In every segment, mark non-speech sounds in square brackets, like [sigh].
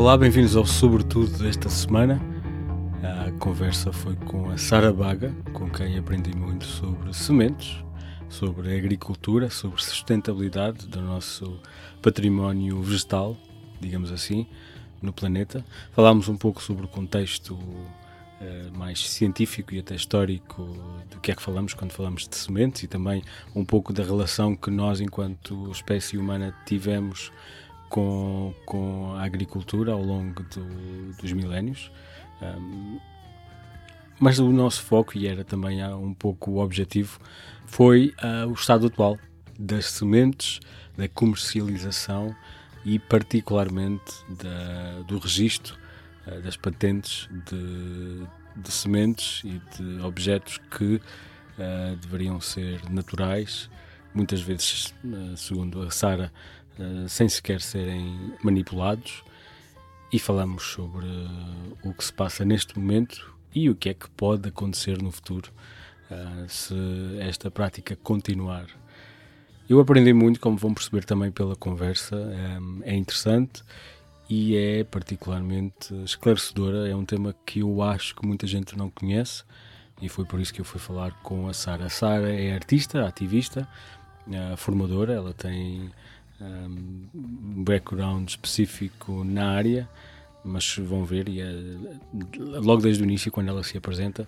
Olá, bem-vindos ao Sobretudo desta semana. A conversa foi com a Sara Baga, com quem aprendi muito sobre sementes, sobre agricultura, sobre sustentabilidade do nosso património vegetal, digamos assim, no planeta. Falámos um pouco sobre o contexto uh, mais científico e até histórico do que é que falamos quando falamos de sementes e também um pouco da relação que nós, enquanto espécie humana, tivemos com, com a agricultura ao longo do, dos milénios. Um, mas o nosso foco, e era também um pouco o objetivo, foi uh, o estado atual das sementes, da comercialização e, particularmente, da, do registro uh, das patentes de, de, sementes e de objetos que uh, deveriam ser naturais, muitas vezes, segundo a Sara, eh, sem sequer serem manipulados, e falamos sobre uh, o que se passa neste momento e o que é que pode acontecer no futuro uh, se esta prática continuar. Eu aprendi muito, como vão perceber também pela conversa, é interessante e é particularmente esclarecedora. É um tema que eu acho que muita gente não conhece e foi por isso que eu fui falar com a Sara. A Sara é artista, ativista, formadora, ela tem um background específico na área, mas vão ver, e é, logo desde o início, quando ela se apresenta,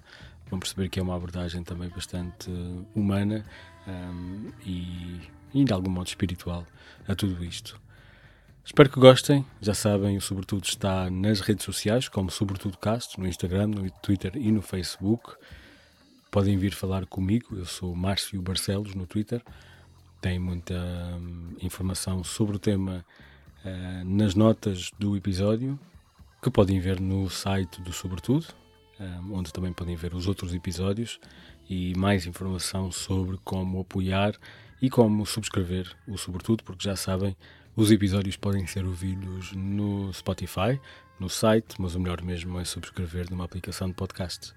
vão perceber que é uma abordagem também bastante humana um, e, e, de algum modo espiritual a tudo isto. Espero que gostem. Já sabem, o Sobretudo está nas redes sociais, como Sobretudo Cast, no Instagram, no Twitter e no Facebook. Podem vir falar comigo. Eu sou Márcio Barcelos no Twitter tem muita hum, informação sobre o tema uh, nas notas do episódio, que podem ver no site do Sobretudo, um, onde também podem ver os outros episódios e mais informação sobre como apoiar e como subscrever o Sobretudo, porque já sabem, os episódios podem ser ouvidos no Spotify, no site, mas o melhor mesmo é subscrever numa aplicação de podcast.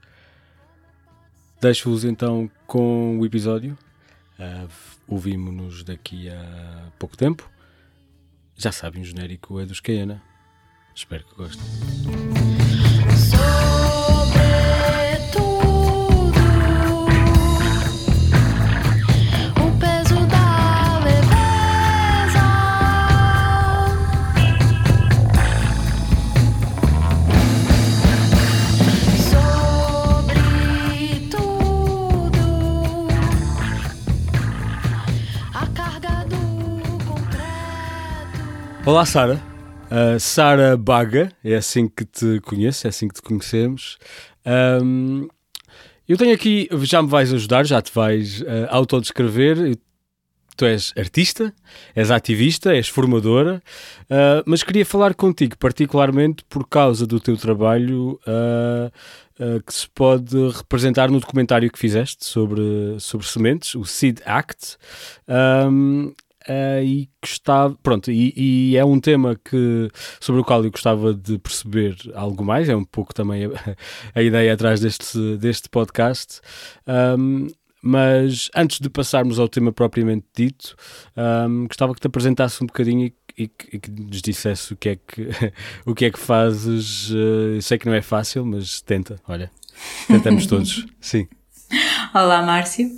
Deixo-vos então com o episódio Uh, Ouvimos-nos daqui a pouco tempo. Já sabem, o genérico é dos Caiana. Espero que gostem. Olá, Sara. Uh, Sara Baga, é assim que te conheço, é assim que te conhecemos. Um, eu tenho aqui, já me vais ajudar, já te vais uh, autodescrever. Tu és artista, és ativista, és formadora, uh, mas queria falar contigo particularmente por causa do teu trabalho uh, que se pode representar no documentário que fizeste sobre, sobre sementes, o Seed Act. Um, Uh, e gostava, pronto, e, e, é um tema que, sobre o qual eu gostava de perceber algo mais, é um pouco também a, [laughs] a ideia atrás deste, deste podcast. Um, mas antes de passarmos ao tema propriamente dito, um, gostava que te apresentasse um bocadinho e, e, e, que nos dissesse o que é que, [laughs] o que, é que fazes. Uh, sei que não é fácil, mas tenta, olha, tentamos todos, [laughs] sim. Olá, Márcio.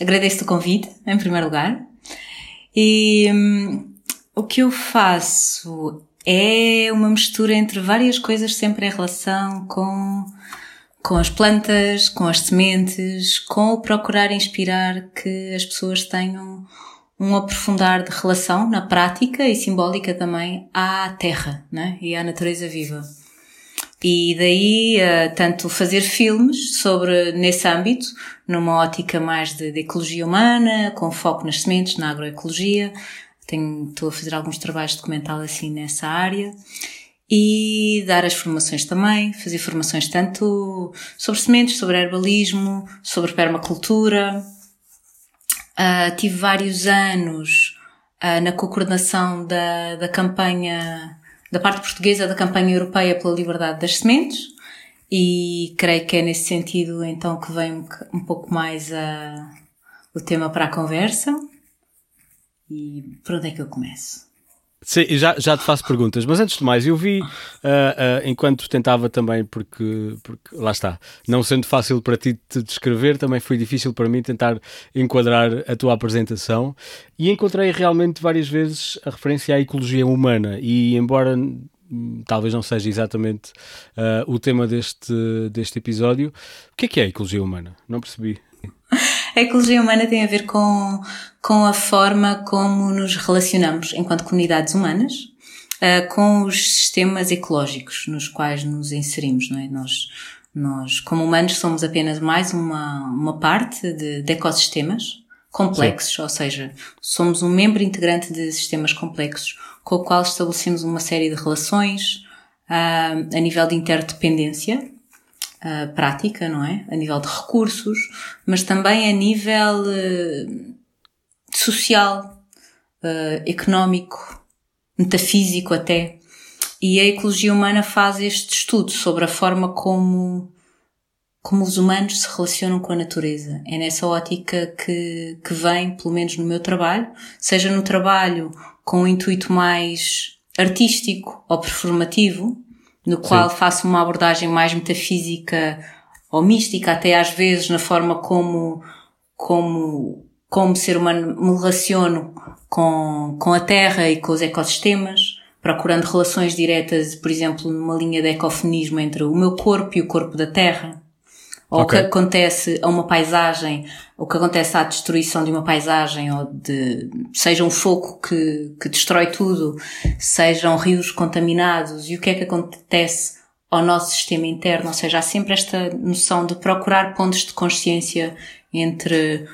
Agradeço o convite, em primeiro lugar. E hum, o que eu faço é uma mistura entre várias coisas, sempre em relação com, com as plantas, com as sementes, com o procurar inspirar que as pessoas tenham um aprofundar de relação na prática e simbólica também à terra né? e à natureza viva. E daí, uh, tanto fazer filmes sobre, nesse âmbito, numa ótica mais de, de, ecologia humana, com foco nas sementes, na agroecologia. Tenho, estou a fazer alguns trabalhos documental assim nessa área. E dar as formações também, fazer formações tanto sobre sementes, sobre herbalismo, sobre permacultura. Uh, tive vários anos uh, na coordenação da, da campanha da parte portuguesa da campanha europeia pela liberdade das sementes e creio que é nesse sentido então que vem um pouco mais a, o tema para a conversa. E por onde é que eu começo? Sim, já, já te faço perguntas, mas antes de mais, eu vi, uh, uh, enquanto tentava também, porque, porque lá está, não sendo fácil para ti te descrever, também foi difícil para mim tentar enquadrar a tua apresentação e encontrei realmente várias vezes a referência à ecologia humana e embora hum, talvez não seja exatamente uh, o tema deste, deste episódio, o que é que é a ecologia humana? Não percebi. A ecologia humana tem a ver com, com a forma como nos relacionamos enquanto comunidades humanas uh, com os sistemas ecológicos nos quais nos inserimos, não é? Nós, nós como humanos, somos apenas mais uma, uma parte de, de ecossistemas complexos, Sim. ou seja, somos um membro integrante de sistemas complexos com o qual estabelecemos uma série de relações uh, a nível de interdependência uh, prática, não é? A nível de recursos, mas também a nível uh, social, uh, económico, metafísico até. E a ecologia humana faz este estudo sobre a forma como, como os humanos se relacionam com a natureza. É nessa ótica que, que vem, pelo menos no meu trabalho, seja no trabalho com um intuito mais artístico ou performativo, no qual Sim. faço uma abordagem mais metafísica ou mística, até às vezes na forma como, como, como ser humano me relaciono com, com a Terra e com os ecossistemas, procurando relações diretas, por exemplo, numa linha de ecofenismo entre o meu corpo e o corpo da Terra ou okay. o que acontece a uma paisagem, o que acontece à destruição de uma paisagem, ou de, seja um fogo que, que destrói tudo, sejam rios contaminados, e o que é que acontece ao nosso sistema interno, ou seja, há sempre esta noção de procurar pontos de consciência entre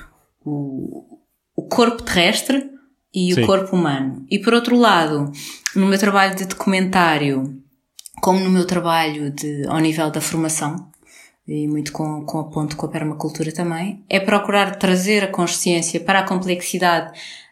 o, o corpo terrestre e Sim. o corpo humano. E por outro lado, no meu trabalho de documentário, como no meu trabalho de, ao nível da formação, e muito com, com a ponto com a permacultura também, é procurar trazer a consciência para a complexidade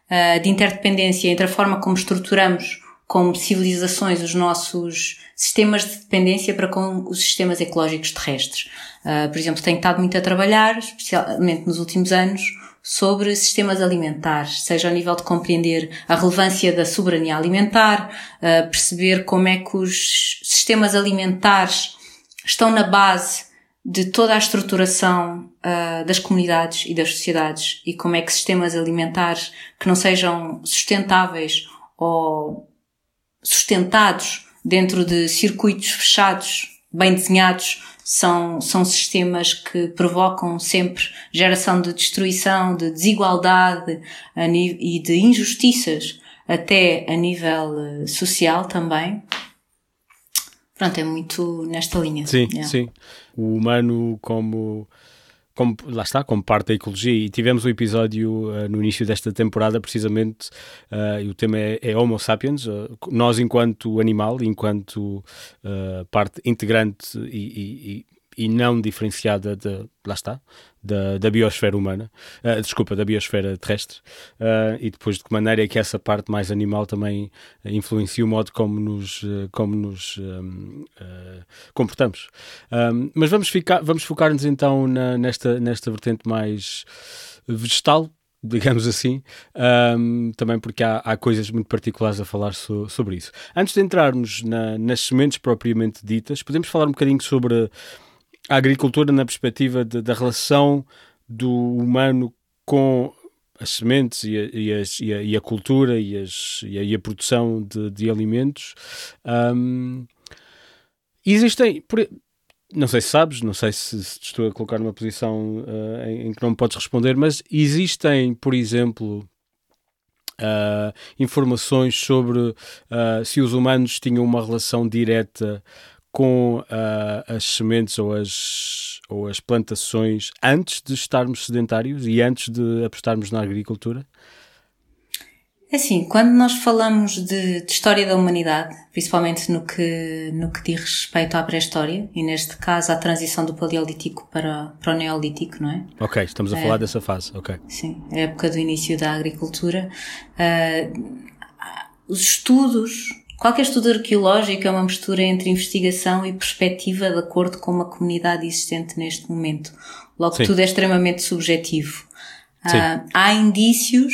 uh, de interdependência entre a forma como estruturamos como civilizações os nossos sistemas de dependência para com os sistemas ecológicos terrestres. Uh, por exemplo, tenho estado muito a trabalhar, especialmente nos últimos anos, sobre sistemas alimentares, seja ao nível de compreender a relevância da soberania alimentar, uh, perceber como é que os sistemas alimentares estão na base de toda a estruturação uh, das comunidades e das sociedades e como é que sistemas alimentares que não sejam sustentáveis ou sustentados dentro de circuitos fechados, bem desenhados, são, são sistemas que provocam sempre geração de destruição, de desigualdade e de injustiças até a nível ah, social também. Pronto, é muito nesta linha. Sim, sim. O humano como como, lá está, como parte da ecologia. E tivemos um episódio uh, no início desta temporada, precisamente, uh, e o tema é, é Homo sapiens, uh, nós enquanto animal, enquanto parte integrante e, e não diferenciada de, lá está, da, da biosfera humana, uh, desculpa, da biosfera terrestre, uh, e depois de que maneira é que essa parte mais animal também influencia o modo como nos, uh, como nos um, comportamos. Um, mas vamos, ficar, vamos focar-nos então na, nesta, nesta vertente mais vegetal, [laughs] digamos assim, um, também porque há, há, coisas muito particulares a falar so, sobre isso. Antes de entrarmos na, nas sementes propriamente ditas, podemos falar um bocadinho sobre a agricultura na perspectiva de, da relação do humano com as sementes e a, e e a, e a cultura e, as, e a, produção de, de alimentos. Um, existem, por, não sei se sabes, não sei se, se estou a colocar numa posição uh, em, em, que não me podes responder, mas existem, por exemplo, Uh, informações sobre uh, se os humanos tinham uma relação direta com uh, as sementes ou as, ou as plantações antes de estarmos sedentários e antes de apostarmos na agricultura? É assim, quando nós falamos de, de, história da humanidade, principalmente no que, no que diz respeito à pré-história, e neste caso à transição do Paleolítico para, para o Neolítico, não é? Ok, estamos a é, falar dessa fase, ok. Sim, a época do início da agricultura. Uh, os estudos Qualquer estudo arqueológico é uma mistura entre investigação e perspectiva de acordo com uma comunidade existente neste momento. Logo, Sim. tudo é extremamente subjetivo. Uh, há indícios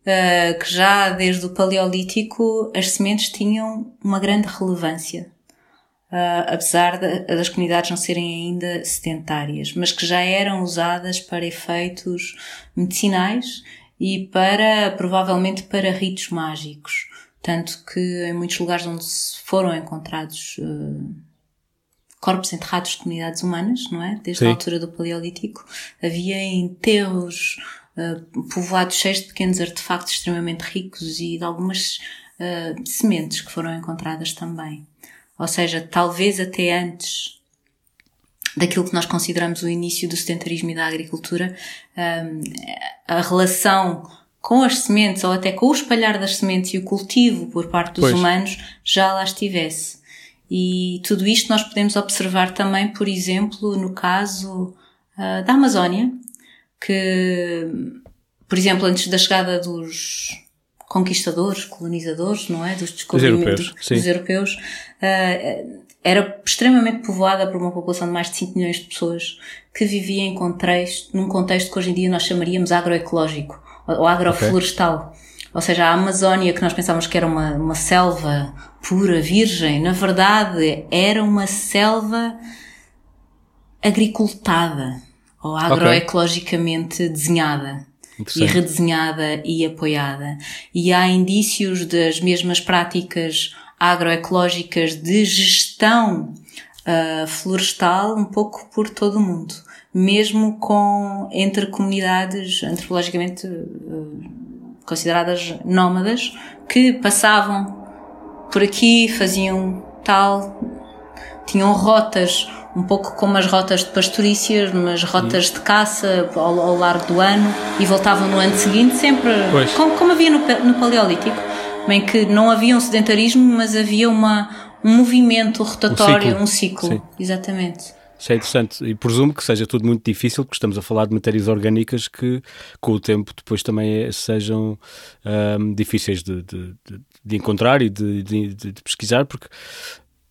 uh, que já desde o Paleolítico as sementes tinham uma grande relevância. Uh, apesar de, das comunidades não serem ainda sedentárias, mas que já eram usadas para efeitos medicinais e para, provavelmente, para ritos mágicos. Tanto que em muitos lugares onde foram encontrados uh, corpos enterrados de comunidades humanas, não é? Desde Sim. a altura do Paleolítico, havia enterros uh, povoados cheios de pequenos artefactos extremamente ricos e de algumas uh, sementes que foram encontradas também. Ou seja, talvez até antes daquilo que nós consideramos o início do sedentarismo e da agricultura, um, a relação com as sementes ou até com o espalhar das sementes e o cultivo por parte dos pois. humanos já lá estivesse. E tudo isto nós podemos observar também, por exemplo, no caso uh, da Amazónia, que, por exemplo, antes da chegada dos conquistadores, colonizadores, não é? Dos descobrimentos dos europeus, dos europeus uh, era extremamente povoada por uma população de mais de 5 milhões de pessoas que vivia em contexto, num contexto que hoje em dia nós chamaríamos agroecológico ou agroflorestal. Okay. Ou seja, a Amazónia, que nós pensávamos que era uma, uma selva pura, virgem, na verdade era uma selva agricultada ou agroecologicamente okay. desenhada e redesenhada e apoiada. E há indícios das mesmas práticas agroecológicas de gestão uh, florestal um pouco por todo o mundo, mesmo com entre comunidades antropologicamente uh, consideradas nómadas que passavam por aqui, faziam tal, tinham rotas um pouco como as rotas de pastorícias, mas rotas de caça ao, ao largo do ano e voltavam no ano seguinte, sempre como, como, havia no, no Paleolítico, bem que não havia um sedentarismo, mas havia uma, um movimento rotatório, um ciclo. Um ciclo. Exatamente. Isso é interessante e presumo que seja tudo muito difícil, porque estamos a falar de matérias orgânicas que, com o tempo, depois também é, sejam um, difíceis de, de, de, encontrar e de, de, pesquisar, porque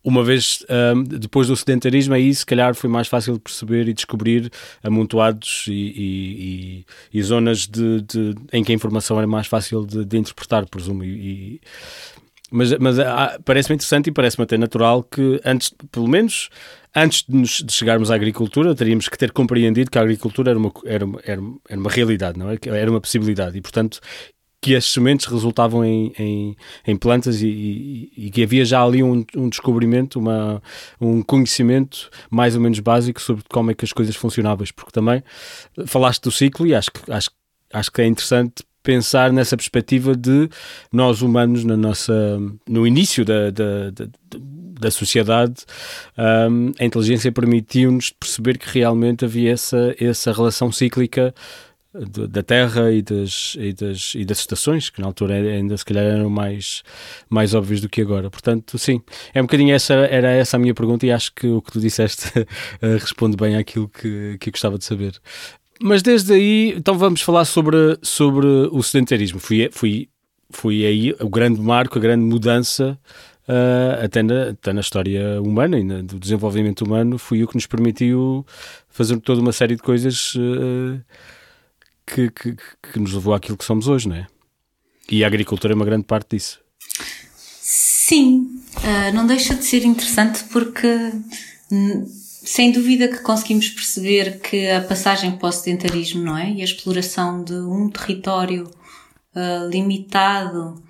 uma vez um, depois do sedentarismo, aí se calhar foi mais fácil de perceber e descobrir amontoados e, e, e, e zonas de, em que a informação era mais fácil de interpretar, presumo. E, mas mas ah, parece-me interessante e parece-me até natural que antes, pelo menos antes de, nos, de, chegarmos à agricultura, teríamos que ter compreendido que a agricultura era uma, era, era, era uma realidade, não é? Era uma possibilidade e, portanto, que as sementes resultavam em, em, em plantas e, e, e, que havia já ali um, um, descobrimento, uma, um conhecimento mais ou menos básico sobre como é que as coisas funcionavam, porque também falaste do ciclo e acho que, acho, acho que é interessante pensar nessa perspectiva de nós humanos na nossa no início da, da, da, da sociedade um, a inteligência permitiu-nos perceber que realmente havia essa, essa relação cíclica da terra e das, e das, e das estações, que na altura ainda se calhar eram mais, mais óbvios do que agora. Portanto, sim, é um bocadinho essa, era essa a minha pergunta e acho que o que tu disseste [laughs] responde bem àquilo que, que eu gostava de saber. Mas desde aí, então vamos falar sobre, sobre o sedentarismo. Fui, fui, fui aí o grande marco, a grande mudança Uh, até, na, até na história humana e na, do desenvolvimento humano, foi o que nos permitiu fazer toda uma série de coisas uh, que, que, que nos levou àquilo que somos hoje, não é? E a agricultura é uma grande parte disso. Sim, uh, não deixa de ser interessante porque sem dúvida que conseguimos perceber que a passagem para o sedentarismo, não é? E a exploração de um território uh, limitado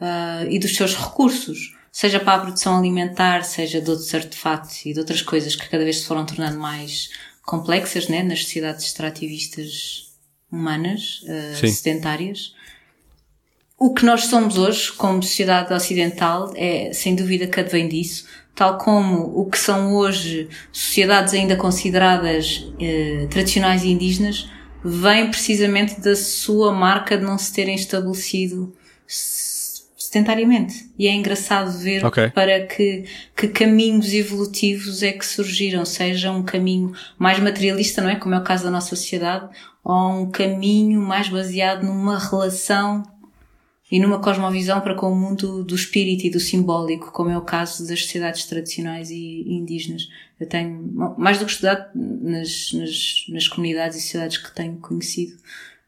uh, e dos seus recursos, seja para a produção alimentar, seja de outros artefatos e de outras coisas que cada vez se foram tornando mais complexas, né? Nas sociedades extrativistas humanas, uh, sedentárias. O que nós somos hoje, como sociedade ocidental, é sem dúvida que advém disso, tal como o que são hoje sociedades ainda consideradas uh, tradicionais e indígenas, vem precisamente da sua marca de não se terem estabelecido sedentariamente. E é engraçado ver okay. para que, que caminhos evolutivos é que surgiram, seja um caminho mais materialista, não é? Como é o caso da nossa sociedade, ou um caminho mais baseado numa relação e numa cosmovisão para com o mundo do espírito e do simbólico, como é o caso das sociedades tradicionais e indígenas. Eu tenho, mais do que estudado nas, nas, nas comunidades e sociedades que tenho conhecido,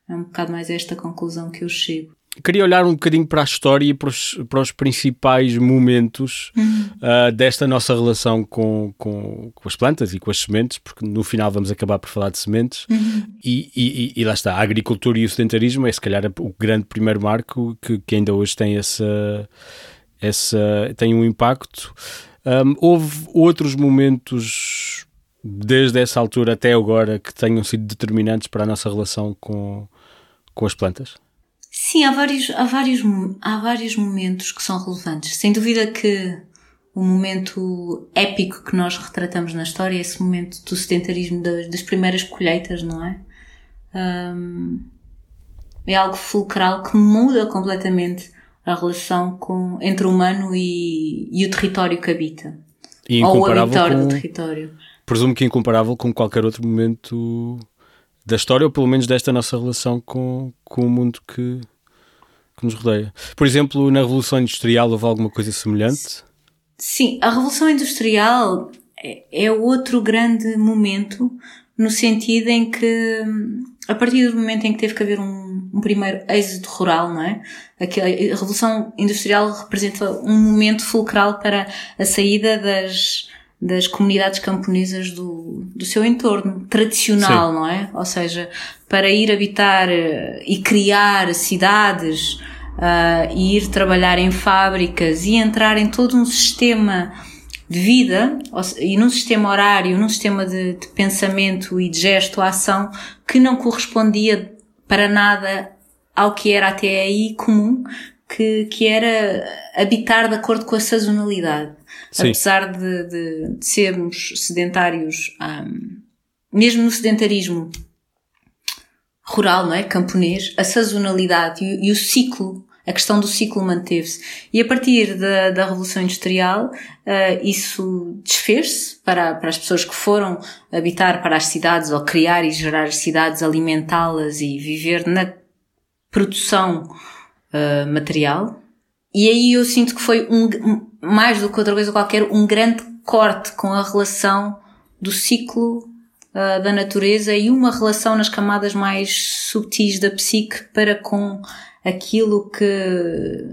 é um bocado mais esta conclusão que eu chego. Queria olhar um bocadinho para a história e para os, para os principais momentos uhum. uh, desta nossa relação com, com, com, as plantas e com as sementes, porque no final vamos acabar por falar de sementes. Uhum. E, e, e, lá está, a agricultura e o sedentarismo é se calhar o grande primeiro marco que, que ainda hoje tem essa, essa tem um impacto. Um, houve outros momentos desde essa altura até agora que tenham sido determinantes para a nossa relação com, com as plantas? Sim, há vários, há, vários, há vários momentos que são relevantes. Sem dúvida que o momento épico que nós retratamos na história é esse momento do sedentarismo das, das primeiras colheitas, não é? Um, é algo fulcral que muda completamente a relação com, entre o humano e, e o território que habita. E ou o habitar com, do território. Presumo que é incomparável com qualquer outro momento da história, ou pelo menos desta nossa relação com, com o mundo que, que nos rodeia. Por exemplo, na Revolução Industrial houve alguma coisa semelhante? Sim, a Revolução Industrial é, é outro grande momento no sentido em que a partir do momento em que teve que haver um, um primeiro êxodo rural, não é? A Revolução Industrial representa um momento fulcral para a saída das, das comunidades camponesas do, do seu entorno tradicional, Sim. não é? Ou seja, para ir habitar eh, e criar cidades, uh, e ir trabalhar em fábricas e entrar em todo um sistema de vida e num sistema horário, num sistema de, de pensamento e de gesto, ação que não correspondia para nada ao que era até aí comum, que, que era habitar de acordo com a sazonalidade. Sim. Apesar de, de, de, sermos sedentários, um, mesmo no sedentarismo rural, não é? Camponês, a sazonalidade e, e o ciclo a questão do ciclo manteve-se. E a partir da, da Revolução Industrial, uh, isso desfez-se para, para as pessoas que foram habitar para as cidades ou criar e gerar as cidades, alimentá-las e viver na produção uh, material. E aí eu sinto que foi um, mais do que outra coisa qualquer, um grande corte com a relação do ciclo uh, da natureza e uma relação nas camadas mais subtis da psique para com aquilo que,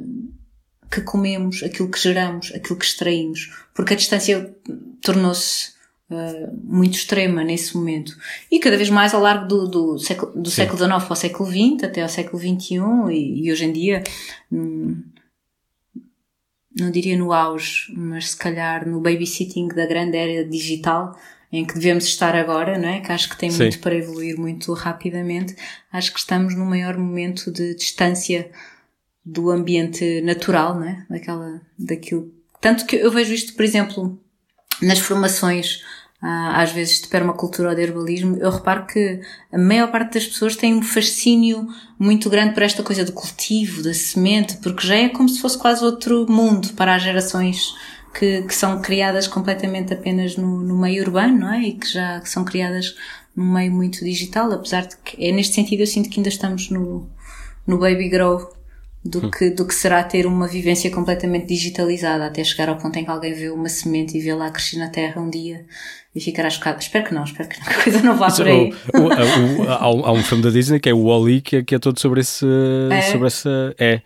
que comemos, aquilo que geramos, aquilo que extraímos. Porque a distância tornou-se uh, muito extrema nesse momento. E cada vez mais ao largo do, do, século, do século XIX para o século XX, até ao século XXI, e, e hoje em dia, hum, não diria no auge, mas se calhar no babysitting da grande era digital, em que devemos estar agora, não é? Que acho que tem Sim. muito para evoluir muito rapidamente. Acho que estamos no maior momento de distância do ambiente natural, não é? Daquela, daquilo. Tanto que eu vejo isto, por exemplo, nas formações, às vezes de permacultura ou de herbalismo, eu reparo que a maior parte das pessoas tem um fascínio muito grande por esta coisa do cultivo, da semente, porque já é como se fosse quase outro mundo para as gerações que, que são criadas completamente apenas no, no meio urbano, não é? E que já que são criadas num meio muito digital, apesar de que é neste sentido eu sinto que ainda estamos no, no baby grow do hum. que, do que será ter uma vivência completamente digitalizada até chegar ao ponto em que alguém vê uma semente e vê lá crescer na terra um dia e ficará chocado. Espero que não, espero [laughs] que a coisa não vá Isso, por aí. O, o, o, há, um, um filme da Disney que é o Wall-E que, que, é todo sobre esse. É. Sobre essa, é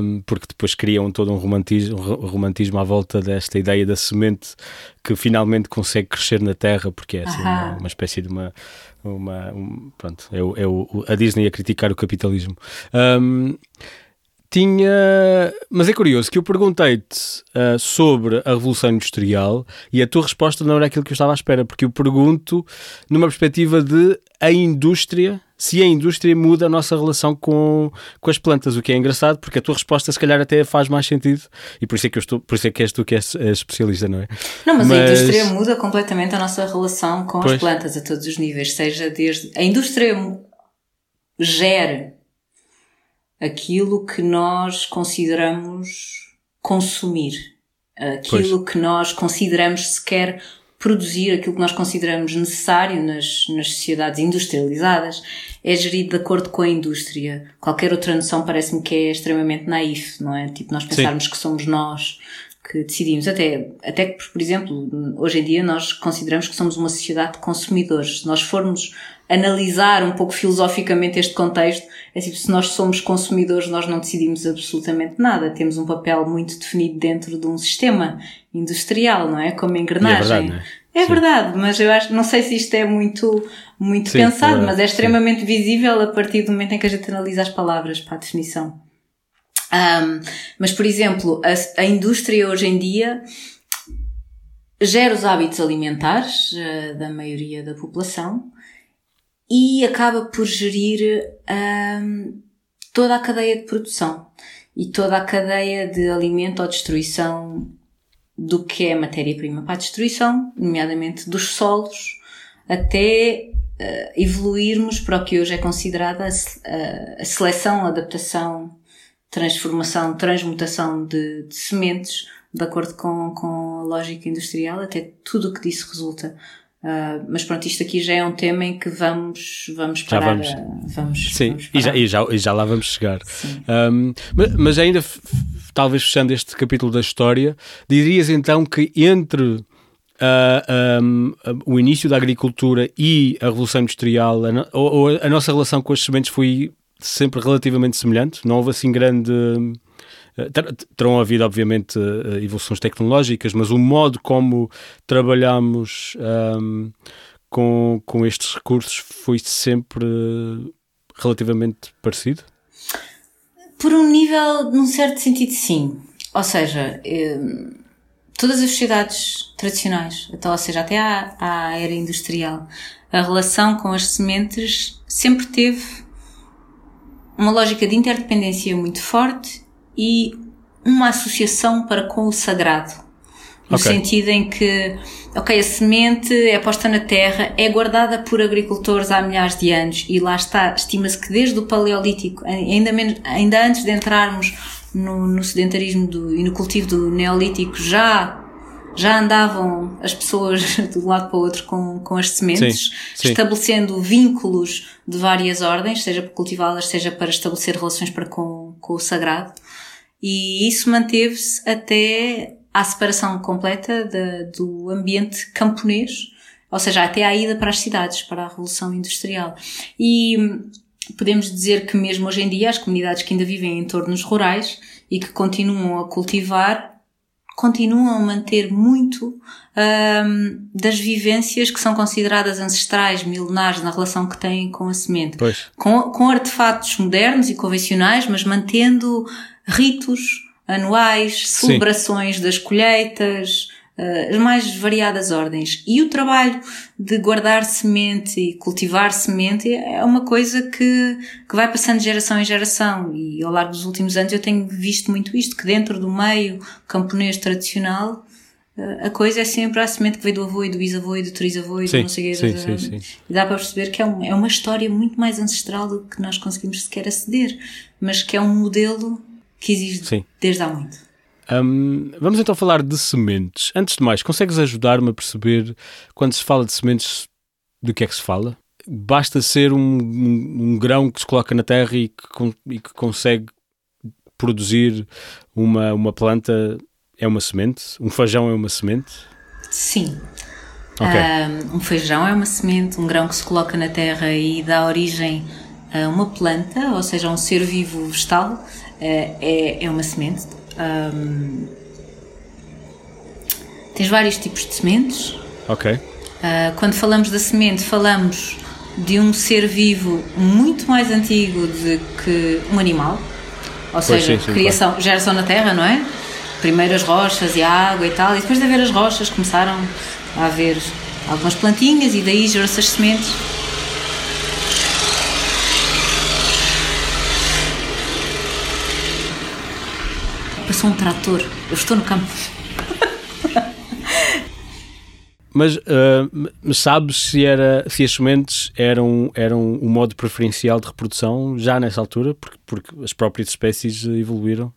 um, porque depois criam todo um romantismo, romantismo à volta desta ideia da semente que finalmente consegue crescer na terra, porque é assim, uma, uma, espécie de uma. uma um, pronto, é, o, é o, a Disney a criticar o capitalismo. Um, tinha. Mas é curioso que eu perguntei-te uh, sobre a Revolução Industrial e a tua resposta não era aquilo que eu estava à espera, porque eu pergunto numa perspectiva de a indústria, se a indústria muda a nossa relação com, com as plantas, o que é engraçado, porque a tua resposta se calhar até faz mais sentido e por isso é que, eu estou, por isso é que és tu que és, és especialista, não é? Não, mas, mas, a indústria muda completamente a nossa relação com pois. as plantas a todos os níveis, seja desde. A indústria gera aquilo que nós consideramos consumir, aquilo pois. que nós consideramos sequer produzir, aquilo que nós consideramos necessário nas, nas sociedades industrializadas, é gerido de acordo com a indústria. Qualquer outra noção parece-me que é extremamente naif, não é? Tipo, nós pensarmos Sim. que somos nós que decidimos. Até, até que, por exemplo, hoje em dia nós consideramos que somos uma sociedade de consumidores. Se nós formos analisar um pouco filosoficamente este contexto, é tipo, se nós somos consumidores, nós não decidimos absolutamente nada. Temos um papel muito definido dentro de um sistema industrial, não é? Como engrenagem. É verdade, é? É verdade, mas eu acho, não sei se isto é muito, muito sim, pensado, é mas é extremamente sim. visível a partir do momento em que a gente analisa as palavras para a definição. Um, mas, por exemplo, a, a, indústria hoje em dia gera os hábitos alimentares uh, da maioria da população e acaba por gerir toda a cadeia de produção e toda a cadeia de alimento ou destruição do que é matéria-prima para a destruição, nomeadamente dos solos, até uh, evoluirmos para o que hoje é considerada a, a seleção, a adaptação, transformação, transmutação de, de, sementes, de acordo com, com a lógica industrial, até tudo o que disso resulta. Uh, mas pronto, isto aqui já é um tema em que vamos, vamos parar. Já vamos. vamos Sim, vamos e, já, e, já, e já lá vamos chegar. Um, mas, mas, ainda, talvez fechando este capítulo da história, dirias então que entre uh, um, o início da agricultura e a Revolução Industrial, a, no, ou, ou a nossa relação com as sementes foi sempre relativamente semelhante? Não houve assim grande eh, terão havido, obviamente, eh, evoluções tecnológicas, mas o modo como trabalhamos um, com, com estes recursos foi sempre relativamente parecido? Por um nível, num certo sentido, sim. Ou seja, hum, todas as sociedades tradicionais, então, ou seja, até à, à era industrial, a relação com as sementes sempre teve uma lógica de interdependência muito forte e uma associação para com o sagrado. No okay. sentido em que, ok, a semente é posta na terra, é guardada por agricultores há milhares de anos e lá está, estima-se que desde o Paleolítico, ainda, menos, ainda antes de entrarmos no, no sedentarismo do, e no cultivo do Neolítico, já já andavam as pessoas [laughs] de um lado para o outro com, com as sementes, sim, sim. estabelecendo vínculos de várias ordens, seja para cultivá-las, seja para estabelecer relações para com, com o sagrado. E isso manteve-se até à separação completa de, do ambiente camponês, ou seja, até à ida para as cidades, para a Revolução Industrial. E podemos dizer que mesmo hoje em dia as comunidades que ainda vivem em entornos rurais e que continuam a cultivar continuam a manter muito um, das vivências que são consideradas ancestrais, milenares, na relação que têm com a semente. Com, com artefatos modernos e convencionais, mas mantendo ritos anuais, celebrações Sim. das colheitas, as mais variadas ordens. E o trabalho de guardar semente e cultivar semente é uma coisa que, que vai passando de geração em geração. E ao longo dos últimos anos eu tenho visto muito isto, que dentro do meio camponês tradicional, uh, a coisa é sempre a semente que veio do avô e do bisavô e do trisavô e sim, do não sei sim, sim, sim. E dá para perceber que é, um, é uma história muito mais ancestral do que nós conseguimos sequer aceder, mas que é um modelo que existe desde há muito. Um, vamos então falar de sementes. Antes de mais, consegues ajudar-me a perceber quando se fala de sementes do que é que se fala? Basta ser um, um, um grão que se coloca na terra e que, e que, consegue produzir uma, uma planta, é uma semente? Um feijão é uma semente? Sim. Okay. Um, feijão é uma semente, um grão que se coloca na terra e dá origem a uma planta, ou seja, a um ser vivo vegetal, é, é, é uma semente um, tens vários tipos de sementes. Ok. Uh, quando falamos da semente, falamos de um ser vivo muito mais antigo do que um animal. Ou pois seja, sim, sim, criação, claro. geração na terra, não é? Primeiro as rochas e a água e tal, e depois de haver as rochas começaram a haver algumas plantinhas e daí gerou-se as sementes Passou um trator. Eu estou no campo. Mas, uh, sabes se, era, se as sementes eram, eram o modo preferencial de reprodução já nessa altura? Porque, porque as próprias espécies evoluíram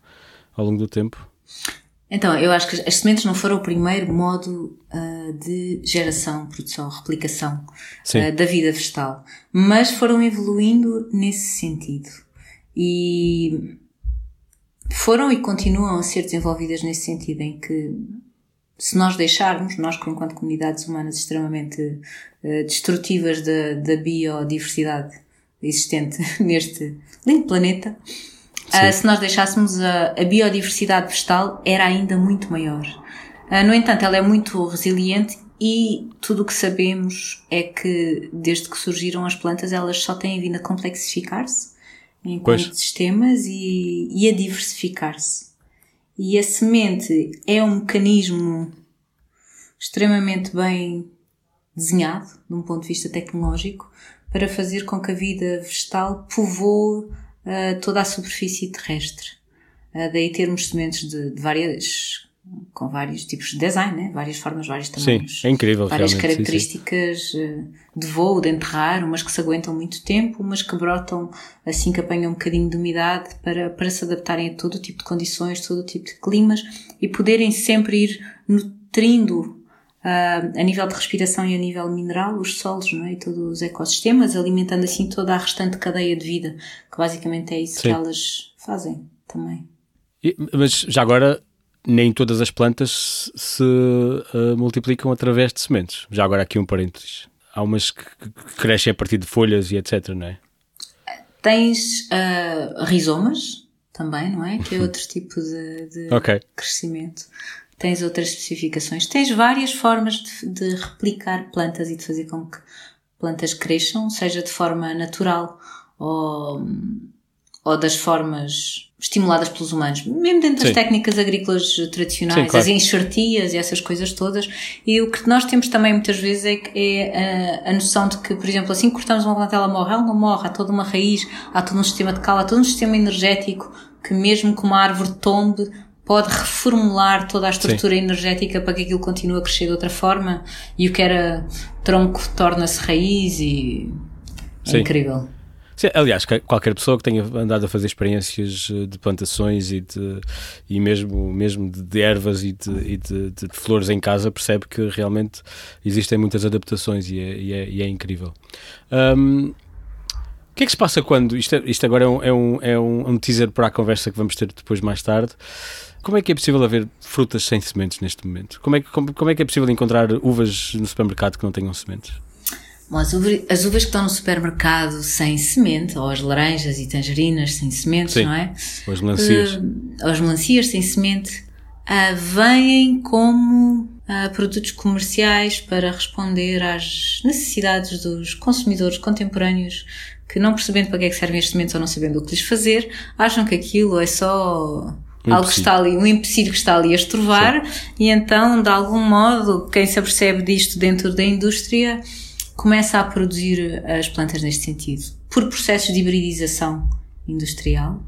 ao longo do tempo? Então, eu acho que as sementes não foram o primeiro modo uh, de geração, produção, replicação uh, da vida vegetal, mas foram evoluindo nesse sentido. E foram e continuam a ser desenvolvidas nesse sentido, em que se nós deixarmos, nós enquanto comunidades humanas extremamente uh, destrutivas da, da biodiversidade existente [laughs] neste lindo planeta, uh, se nós deixássemos a, a, biodiversidade vegetal era ainda muito maior. Uh, no entanto, ela é muito resiliente e tudo o que sabemos é que desde que surgiram as plantas elas só têm vindo a complexificar-se enquanto pois. sistemas e, e a diversificar-se. E a semente é um mecanismo extremamente bem desenhado, de um ponto de vista tecnológico, para fazer com que a vida vegetal povoe uh, toda a superfície terrestre. Uh, daí termos sementes de, de, várias com vários tipos de design, né? várias formas, vários tamanhos. Sim, é incrível. Várias características sim, sim. de voo, de enterrar, umas que se aguentam muito tempo, umas que brotam assim que apanham um bocadinho de umidade para, para se adaptarem a todo tipo de condições, todo tipo de climas e poderem sempre ir nutrindo Uh, a nível de respiração e a nível mineral, os solos não é? e todos os ecossistemas, alimentando assim toda a restante cadeia de vida, que basicamente é isso Sim. que elas fazem também. E, mas já agora, nem todas as plantas se uh, multiplicam através de sementes. Já agora aqui um parênteses. Há umas que, que crescem a partir de folhas e etc, não é? Tens uh, rizomas também, não é? Que é outro tipo de, de okay. crescimento. Tens outras especificações. Tens várias formas de, de replicar plantas e de fazer com que plantas cresçam, seja de forma natural ou, ou das formas estimuladas pelos humanos, mesmo dentro das Sim. técnicas agrícolas tradicionais, Sim, claro. as enxertias e essas coisas todas. E o que nós temos também muitas vezes é, é a, a, noção de que, por exemplo, assim que cortamos uma planta, ela morre, ela não morre, há toda uma raiz, há todo um sistema de cal, há todo um sistema energético que mesmo que uma árvore tombe, pode reformular toda a estrutura Sim. energética para que aquilo continue a crescer de outra forma e o que era tronco torna-se raiz e é incrível. Sim, aliás, qualquer pessoa que tenha andado a fazer experiências eh, de plantações e, de, e mesmo, mesmo de, ervas e, de, e de, de, flores em casa percebe que realmente existem muitas adaptações e é, e é, e é incrível. Um, o que é que se passa quando. Isto, é, isto agora é um, é, um, é um teaser para a conversa que vamos ter depois mais tarde. Como é que é possível haver frutas sem sementes neste momento? Como é, que, como, como é que é possível encontrar uvas no supermercado que não tenham sementes? As, uvas, as uvas que estão no supermercado sem semente, ou as laranjas e tangerinas sem sementes, Sim, não é? Ou as melancias. Uh, ou as melancias sem semente, uh, vêm como uh, produtos comerciais para responder às necessidades dos consumidores contemporâneos que não percebendo para que é que servem as sementes ou não sabendo o que lhes fazer, acham que aquilo é só um algo que está ali, um empecilho que está ali a estrovar, Sim. e então, de algum modo, quem se apercebe disto dentro da indústria começa a produzir as plantas neste sentido, por processos de hibridização industrial.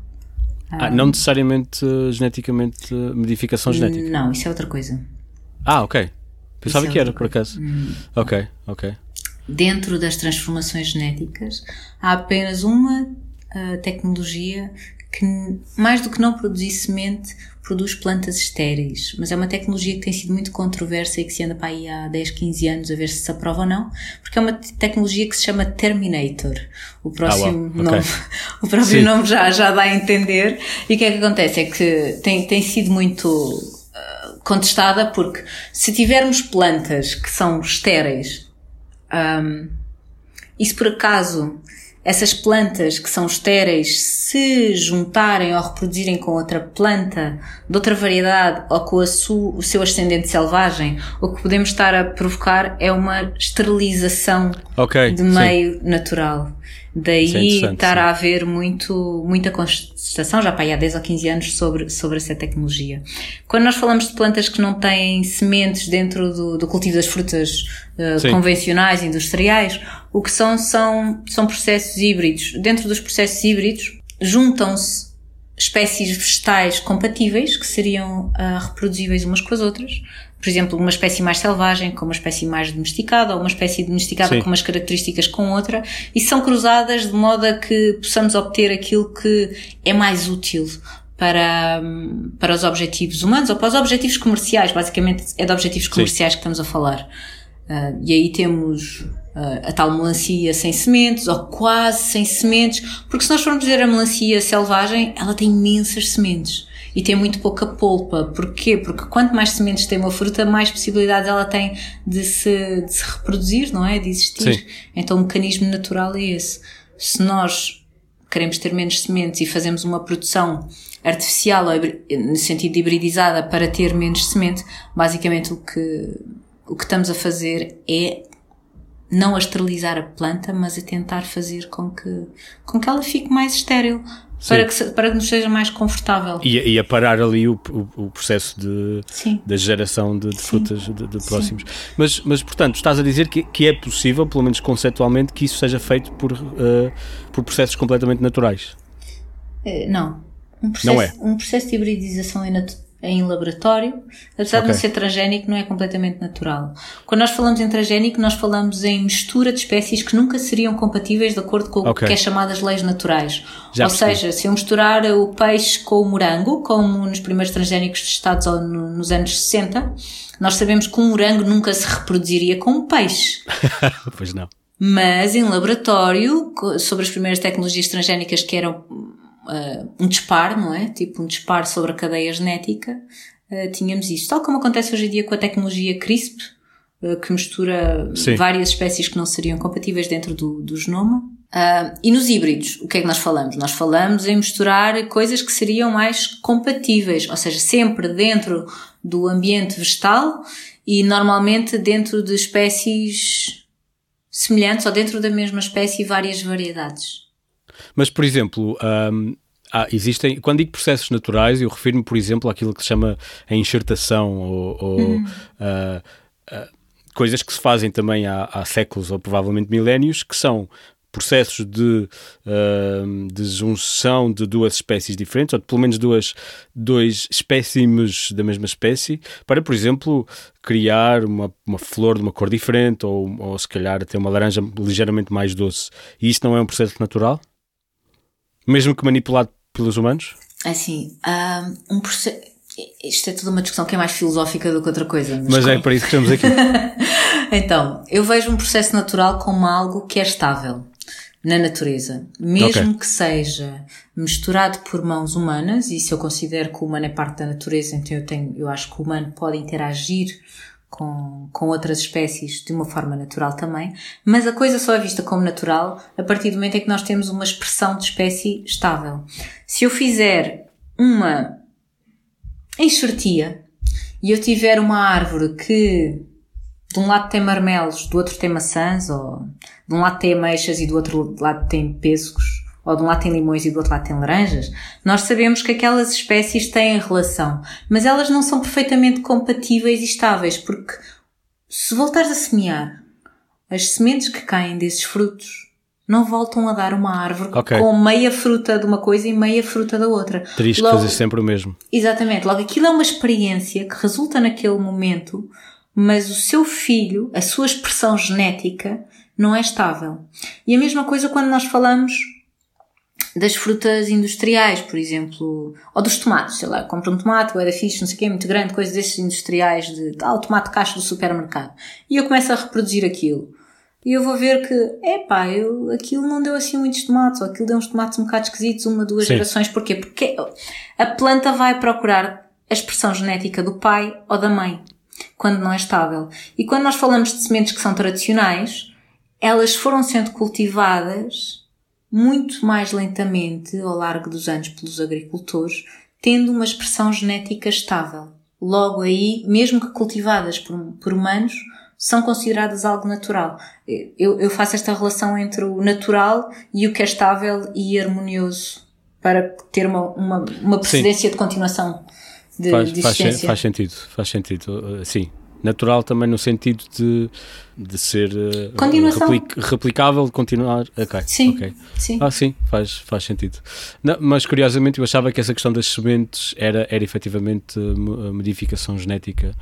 Ah, não necessariamente uh, geneticamente, uh, modificação genética? Não, isso é outra coisa. Ah, ok. Pensava é que era, por acaso. Hum. Ok, ok. Dentro das transformações genéticas, há apenas uma uh, tecnologia que, mais do que não produzir semente, produz plantas estéreis. Mas é uma tecnologia que tem sido muito controversa e que se anda para aí há 10, 15 anos a ver se se aprova ou não, porque é uma tecnologia que se chama Terminator. O próximo ah, nome, [laughs] o próprio nome já, já dá a entender. E o que é que acontece? É que tem, tem sido muito uh, contestada porque se tivermos plantas que são estéreis, um, e se por acaso essas plantas que são estéreis se juntarem ou reproduzirem com outra planta de outra variedade ou com o seu ascendente selvagem, o que podemos estar a provocar é uma esterilização okay, de meio sim. natural. Daí é estar sim. a haver muito, muita contestação, já para aí há 10 ou 15 anos, sobre, sobre essa tecnologia. Quando nós falamos de plantas que não têm sementes dentro do, do cultivo das frutas uh, convencionais, industriais, o que são, são, são processos híbridos. Dentro dos processos híbridos, juntam-se espécies vegetais compatíveis, que seriam uh, reproduzíveis umas com as outras, por exemplo, uma espécie mais selvagem com uma espécie mais domesticada, ou uma espécie domesticada Sim. com umas características com outra, e são cruzadas de modo a que possamos obter aquilo que é mais útil para, para os objetivos humanos ou para os objetivos comerciais. Basicamente é de objetivos comerciais Sim. que estamos a falar. Uh, e aí temos uh, a tal melancia sem sementes, ou quase sem sementes, porque se nós formos dizer a melancia selvagem, ela tem imensas sementes. E tem muito pouca polpa. Porquê? Porque quanto mais sementes tem uma fruta, mais possibilidades ela tem de se, de se reproduzir, não é? De existir. Sim. Então o mecanismo natural é esse. Se nós queremos ter menos sementes e fazemos uma produção artificial, no sentido de hibridizada, para ter menos semente, basicamente o que, o que estamos a fazer é não a esterilizar a planta, mas a tentar fazer com que, com que ela fique mais estéril. Para que, para que nos seja mais confortável. E, e a parar ali o, o, o processo de, da geração de, de frutas de, de próximos. Mas, mas, portanto, estás a dizer que, que é possível, pelo menos conceptualmente, que isso seja feito por, uh, por processos completamente naturais? Uh, não. Um processo, não é. Um processo de hibridização é natural em laboratório, apesar okay. de não ser transgénico, não é completamente natural. Quando nós falamos em transgénico, nós falamos em mistura de espécies que nunca seriam compatíveis de acordo com okay. o que é chamadas leis naturais. Já Ou percebi. seja, se eu misturar o peixe com o morango, como nos primeiros transgénicos testados nos anos 60, nós sabemos que um morango nunca se reproduziria com um peixe. [laughs] pois não. Mas em laboratório, sobre as primeiras tecnologias transgénicas que eram uh, um disparo, não é? Tipo um disparo sobre a cadeia genética, uh, tínhamos isso. Tal como acontece hoje em dia com a tecnologia CRISP, uh, que mistura Sim. várias espécies que não seriam compatíveis dentro do, do genoma. e nos híbridos, o que é que nós falamos? Nós falamos em misturar coisas que seriam mais compatíveis, ou seja, sempre dentro do ambiente vegetal e normalmente dentro de espécies semelhantes ou dentro da mesma espécie várias variedades. Mas, por exemplo, um, ah, existem, quando digo processos naturais, eu refiro-me, por exemplo, àquilo que se chama a enxertação ou, ou hum. uh, uh, coisas que se fazem também há, há, séculos ou provavelmente milénios, que são processos de, uh, de junção de duas espécies diferentes, ou de pelo menos duas, dois espécimes da mesma espécie, para, por exemplo, criar uma, uma flor de uma cor diferente, ou, ou se calhar até uma laranja ligeiramente mais doce. E isto não é um processo natural? Mesmo que manipulado pelos humanos? Assim, um processo. Isto é toda uma discussão que é mais filosófica do que outra coisa. Mas, mas é para isso que estamos aqui. [laughs] então, eu vejo um processo natural como algo que é estável na natureza. Mesmo okay. que seja misturado por mãos humanas, e se eu considero que o humano é parte da natureza, então eu, tenho, eu acho que o humano pode interagir com, com outras espécies de uma forma natural também, mas a coisa só é vista como natural a partir do momento em que nós temos uma expressão de espécie estável. Se eu fizer uma enxertia e eu tiver uma árvore que de um lado tem marmelos, do outro tem maçãs, ou de um lado tem ameixas e do outro lado tem pêssegos, ou de um lado tem limões e do outro lado tem laranjas, nós sabemos que aquelas espécies têm relação, mas elas não são perfeitamente compatíveis e estáveis, porque se voltares a semear, as sementes que caem desses frutos não voltam a dar uma árvore okay. com meia fruta de uma coisa e meia fruta da outra. Terias que fazer sempre o mesmo. Exatamente. Logo, aquilo é uma experiência que resulta naquele momento, mas o seu filho, a sua expressão genética, não é estável. E a mesma coisa quando nós falamos das frutas industriais, por exemplo, ou dos tomates, sei lá, compro um tomate, o fixe, não sei o quê, muito grande, coisas desses industriais de, ah, o tomate caixa do supermercado. E eu começo a reproduzir aquilo. E eu vou ver que, epá, eu, aquilo não deu assim muitos tomates, ou aquilo deu uns tomates um bocado esquisitos, uma, duas Sim. gerações. Porquê? Porque a planta vai procurar a expressão genética do pai ou da mãe, quando não é estável. E quando nós falamos de sementes que são tradicionais, elas foram sendo cultivadas muito mais lentamente ao largo dos anos pelos agricultores, tendo uma expressão genética estável. Logo aí, mesmo que cultivadas por, por humanos, são consideradas algo natural. Eu, eu, faço esta relação entre o natural e o que é estável e harmonioso para ter uma, uma, uma precedência Sim. de continuação de, faz, de existência. Faz, faz sentido, faz sentido. Sim, natural também no sentido de, de ser uh, replic, replicável, de continuar. Ok. Sim. Okay. sim. Ah, sim, faz, faz sentido. Não, mas curiosamente eu achava que essa questão das sementes era, era efetivamente a modificação genética.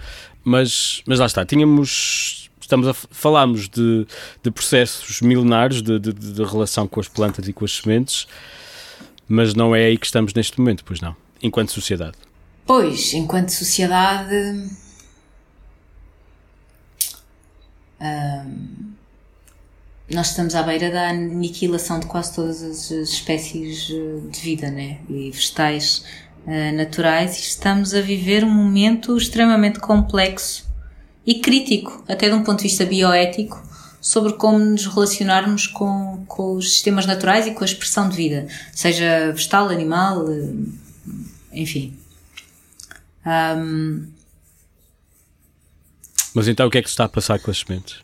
Mas, mas lá está, tínhamos. Estamos a falarmos de, de processos milenares de, de, de relação com as plantas e com as sementes, mas não é aí que estamos neste momento, pois não, enquanto sociedade. Pois, enquanto sociedade nós estamos à beira da aniquilação de quase todas as espécies eh, de vida, né? E vegetais uh, naturais e estamos a viver um momento extremamente complexo e crítico, até de um ponto de vista bioético, sobre como nos relacionarmos com, com os sistemas naturais e com a expressão de vida, seja vegetal, animal, eh, enfim. Um... Mas então o que é que se está a passar com as sementes?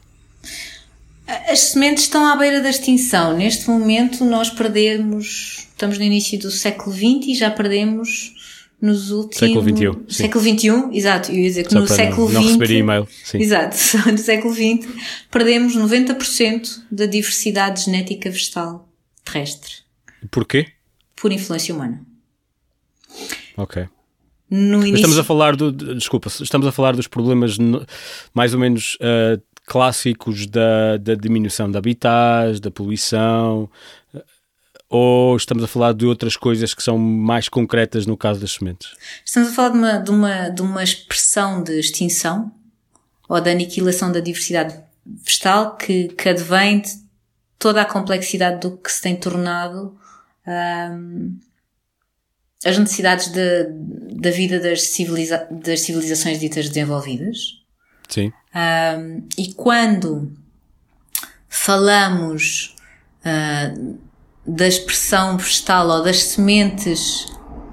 As sementes estão à beira da extinção. Neste momento nós perdemos, estamos no início do século XX e já perdemos nos últimos. Século XXI. Século XXI, exato. Eu ia dizer que Só no século XX. Não, receber e-mail. Sim. Exato. [laughs] No século XX perdemos 90% da diversidade genética vegetal terrestre. Porquê? Por influência humana. Ok. No início... Estamos a falar do. Desculpa, estamos a falar dos problemas mais ou menos uh, clássicos da, da diminuição de habitats, da poluição, ou estamos a falar de outras coisas que são mais concretas no caso das sementes? Estamos a falar de uma, de uma, de uma expressão de extinção ou da aniquilação da diversidade vegetal que, que advém de toda a complexidade do que se tem tornado um, as necessidades de, da vida das, civiliza das civilizações ditas desenvolvidas. Sim. Um, e quando falamos uh, da expressão vegetal ou das sementes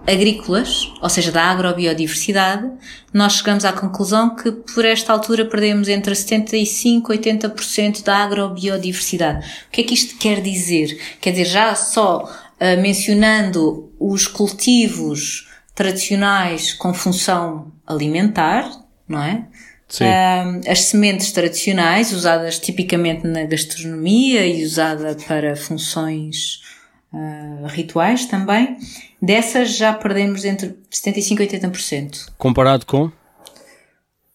agrícolas, ou seja, da agrobiodiversidade, nós chegamos à conclusão que por esta altura perdemos entre 75 e 80% da agrobiodiversidade. O que é que isto quer dizer? Quer dizer, já só uh, mencionando os cultivos tradicionais com função alimentar, não é? Uh, as sementes tradicionais, usadas tipicamente na gastronomia e usada para funções uh, rituais também, dessas já perdemos entre 75% e 80%. Comparado com?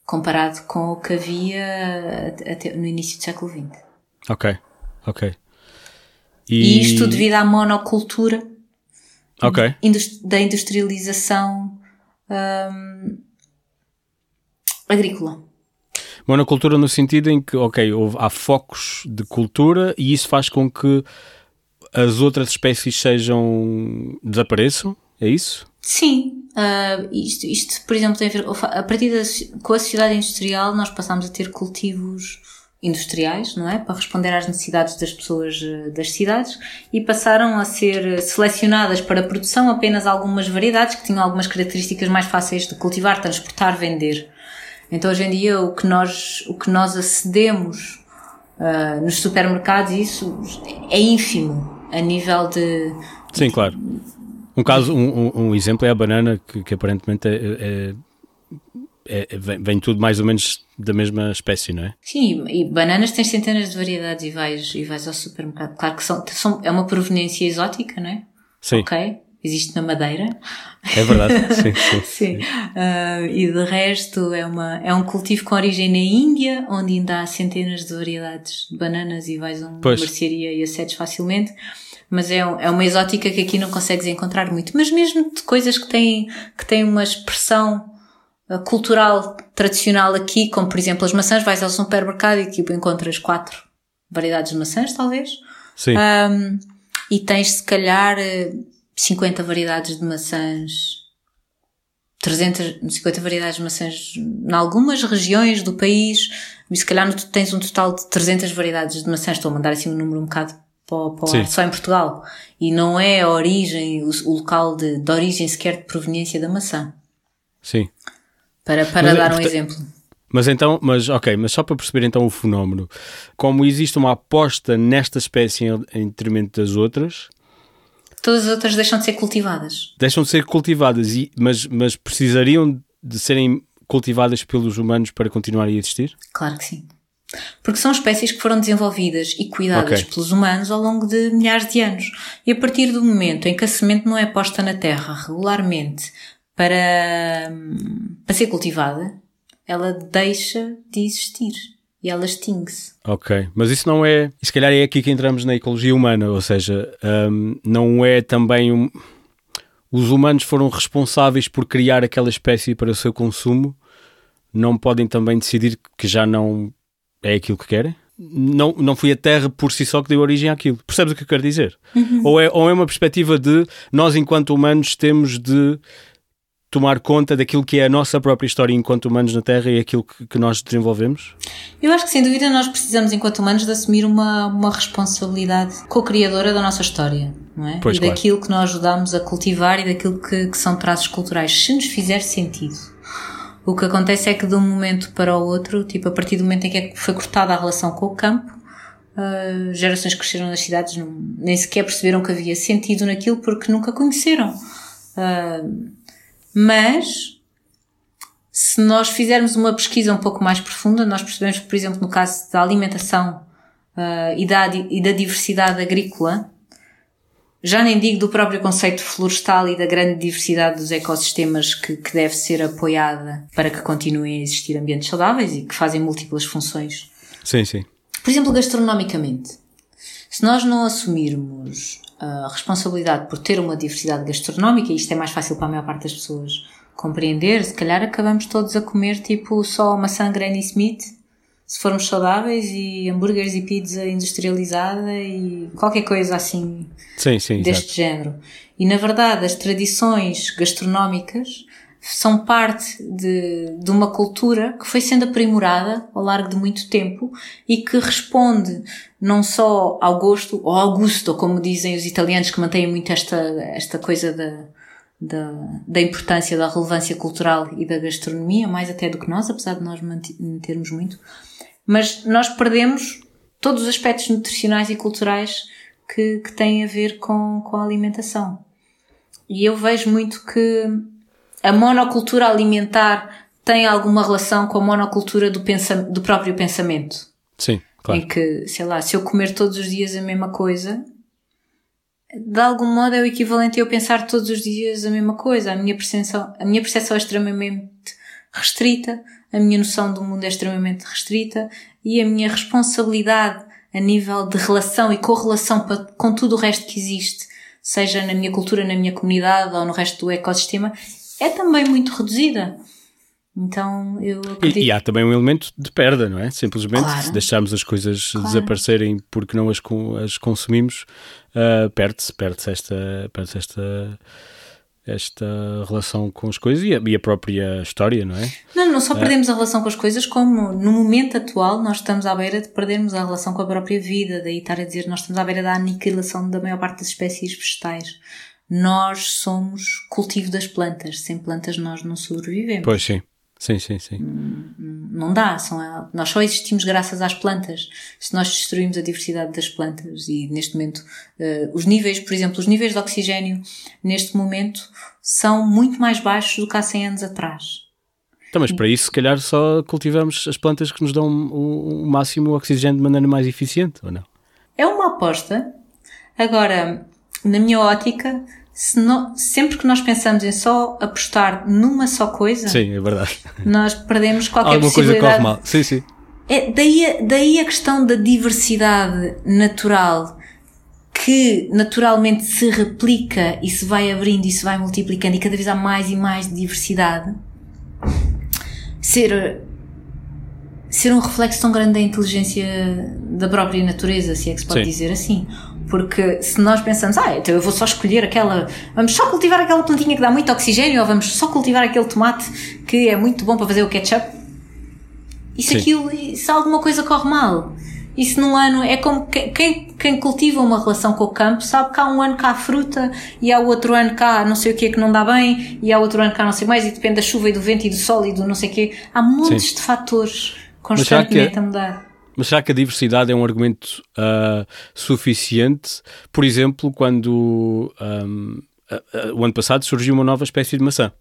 Comparado com o que havia até no início do século XX. Ok, ok. E, e isto devido à monocultura okay. da industrialização um, agrícola. Monocultura no sentido em que, ok, houve, há focos de cultura e isso faz com que as outras espécies sejam desapareçam? É isso? Sim. Uh, isto, isto, por exemplo, tem a ver, a partir da, com a sociedade industrial nós passamos a ter cultivos industriais, não é? Para responder às necessidades das pessoas ah, das cidades e passaram a ser selecionadas para produção apenas algumas variedades que tinham algumas características mais fáceis de cultivar, transportar, vender. Então hoje em dia o que nós, o que nós acedemos uh, nos supermercados, isso é ínfimo a nível de. Sim, claro. Um caso, um, um exemplo é a banana, que, que aparentemente é, é, é, vem, vem, tudo mais ou menos da mesma espécie, não é? Sim, e bananas tens centenas de variedades e vais, e vais ao supermercado. Claro que são, são, é uma proveniência exótica, não é? Sim. Ok existe na Madeira. É verdade, [laughs] sim. sim, sim. Uh, e de resto é, uma, é um cultivo com origem na Índia, onde ainda há centenas de variedades de bananas e vais a uma pois. mercearia e acedes facilmente. Mas é, é uma exótica que aqui não consegues encontrar muito. Mas mesmo de coisas que têm, que têm uma expressão cultural tradicional aqui, como por exemplo as maçãs, vais ao supermercado e tipo encontras quatro variedades de maçãs, talvez. Sim. Um, e tens se calhar 50 variedades de maçãs, 350 variedades de maçãs em algumas regiões do país, e se calhar tens um total de 300 variedades de maçãs. Estou a mandar assim um número um bocado para, para ar, só em Portugal. E não é a origem, o, o local de, de origem sequer de proveniência da maçã. Sim. Para, para mas, dar um exemplo. Mas então, mas ok, mas só para perceber então o fenómeno, como existe uma aposta nesta espécie em, em detrimento das outras, todas as outras deixam de ser cultivadas. Deixam de ser cultivadas, e, mas, mas precisariam de serem cultivadas pelos humanos para continuarem a existir? Claro que sim. Porque são espécies que foram desenvolvidas e cuidadas okay. pelos humanos ao longo de milhares de anos. E a partir do momento em que a semente não é posta na terra regularmente para, para ser cultivada, ela deixa de existir e ela extingue-se. Ok, mas isso não é. Se calhar é aqui que entramos na ecologia humana, ou seja, um, não é também um. Os humanos foram responsáveis por criar aquela espécie para o seu consumo, não podem também decidir que já não é aquilo que querem? Não, não foi a Terra por si só que deu origem àquilo. Percebes o que eu quero dizer? Uhum. Ou, é, ou é uma perspectiva de nós, enquanto humanos, temos de tomar conta daquilo que é a nossa própria história enquanto humanos na Terra e aquilo que, que nós desenvolvemos? Eu acho que sem dúvida nós precisamos, enquanto humanos, de assumir uma, uma responsabilidade co-criadora da nossa história, não é? Pois, e daquilo que nós ajudamos a cultivar e daquilo que, que são traços culturais, se nos fizer sentido. O que acontece é que de um momento para o outro, tipo a partir do momento em que é foi cortada a relação com o campo, uh, gerações que cresceram nas cidades não, nem sequer perceberam que havia sentido naquilo porque nunca conheceram. Uh, mas se nós fizermos uma pesquisa um pouco mais profunda, nós percebemos que, por exemplo, no caso da alimentação uh, e, da, e da diversidade agrícola, já nem digo do próprio conceito florestal e da grande diversidade dos ecossistemas que, que deve ser apoiada para que continuem a existir ambientes saudáveis e que fazem múltiplas funções. Sim, sim. Por exemplo, gastronomicamente. Se nós não assumirmos a responsabilidade por ter uma diversidade gastronómica, e isto é mais fácil para a maior parte das pessoas compreender, se calhar acabamos todos a comer tipo só maçã Granny Smith se formos saudáveis e hambúrgueres e pizza industrializada e qualquer coisa assim sim, sim, deste exato. género. E na verdade as tradições gastronómicas são parte de, de uma cultura que foi sendo aprimorada ao largo de muito tempo e que responde não só ao gosto, ou ao gusto, como dizem os italianos que mantêm muito esta, esta coisa da, da, da importância da relevância cultural e da gastronomia, mais até do que nós, apesar de nós mantermos muito, mas nós perdemos todos os aspectos nutricionais e culturais que, que têm a ver com, com a alimentação. E eu vejo muito que a monocultura alimentar tem alguma relação com a monocultura do, do próprio pensamento. Sim, claro. Em que, sei lá, se eu comer todos os dias a mesma coisa, de algum modo é o equivalente a eu pensar todos os dias a mesma coisa. A minha percepção, a minha percepção é extremamente restrita, a minha noção do mundo é extremamente restrita e a minha responsabilidade a nível de relação e correlação com tudo o resto que existe, seja na minha cultura, na minha comunidade ou no resto do ecossistema, é também muito reduzida. Então eu acredito... e, e, há também um elemento de perda, não é? Simplesmente claro. se deixarmos as coisas claro. desaparecerem porque não as, as consumimos, uh, perde-se, perde-se esta, perde esta esta relação com as coisas e a, e a, própria história, não é? Não, não só perdemos a relação com as coisas, como no momento atual nós estamos à beira de perdermos a relação com a própria vida, daí estar a dizer nós estamos à beira da aniquilação da maior parte das espécies vegetais. Nós somos cultivo das plantas, sem plantas nós não sobrevivemos. Pois sim. Sim, sim, sim. Não dá, são, nós só existimos graças às plantas. Se nós destruímos a diversidade das plantas e neste momento uh, os níveis, por exemplo, os níveis de oxigênio neste momento são muito mais baixos do que há 100 anos atrás. Então, mas para isso, se calhar, só cultivamos as plantas que nos dão o, o máximo oxigênio de maneira mais eficiente, ou não? É uma aposta. Agora, na minha ótica, se não, sempre que nós pensamos em só apostar numa só coisa, sim, é verdade. nós perdemos qualquer Alguma possibilidade. coisa corre mal. Sim, sim. É, daí, daí a questão da diversidade natural que naturalmente se replica e se vai abrindo e se vai multiplicando e cada vez há mais e mais diversidade ser ser um reflexo tão grande da inteligência da própria natureza, se é que se pode Sim. dizer assim. Porque se nós pensamos, ah, então eu vou só escolher aquela, vamos só cultivar aquela plantinha que dá muito oxigênio, ou vamos só cultivar aquele tomate que é muito bom para fazer o ketchup, e se aquilo, se alguma coisa corre mal, e se num ano, é como quem, quem cultiva uma relação com o campo sabe que há um ano cá há fruta, e há outro ano cá não sei o que que não dá bem, e há outro ano cá não sei mais, e depende da chuva e do vento e do sol e do não sei o que. Há montes Sim. de fatores constantemente a mudar. Mas será que a diversidade é um argumento uh, suficiente? Por exemplo, quando um, uh, uh, o ano passado surgiu uma nova espécie de maçã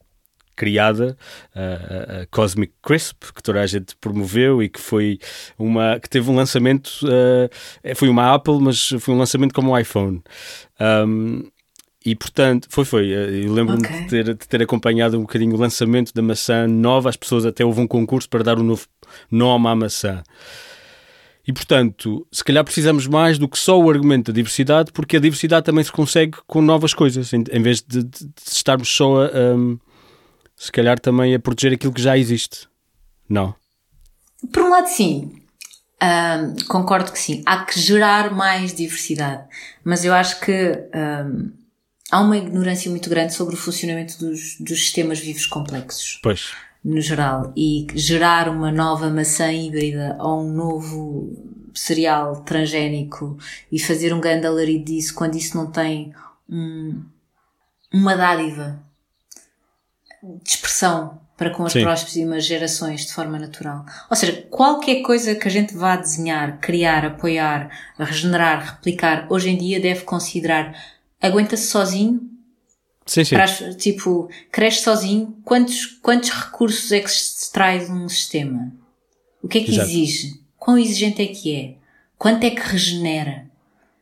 criada, a Cosmic Crisp, que toda a gente promoveu e que foi uma que teve um lançamento, foi uma Apple, mas foi um lançamento como o iPhone. Um, e portanto, foi, foi. Eu lembro-me okay. de, ter, de ter acompanhado um bocadinho o lançamento da maçã nova. As pessoas até houve um concurso para dar um novo nome à maçã. E, portanto, se calhar precisamos mais do que só o argumento da diversidade, porque a diversidade também se consegue com novas coisas, em, em vez de, de, de, estarmos só a, um, se calhar também a proteger aquilo que já existe. Não? Por um lado, sim. Um, concordo que sim. Há que gerar mais diversidade. Mas eu acho que um, há uma ignorância muito grande sobre o funcionamento dos, dos sistemas vivos complexos. Pois. No geral. E gerar uma nova maçã híbrida ou um novo cereal transgénico e fazer um grande alarido disso quando isso não tem um, uma dádiva de expressão para com as Sim. próximas gerações de forma natural. Ou seja, qualquer coisa que a gente vá desenhar, criar, apoiar, regenerar, replicar, hoje em dia deve considerar aguenta-se sozinho? Sim, sim. Tipo, cresce sozinho? Quantos, quantos recursos é que se traz um sistema? O que é que Exato. exige? Quão exigente é que é? Quanto é que regenera?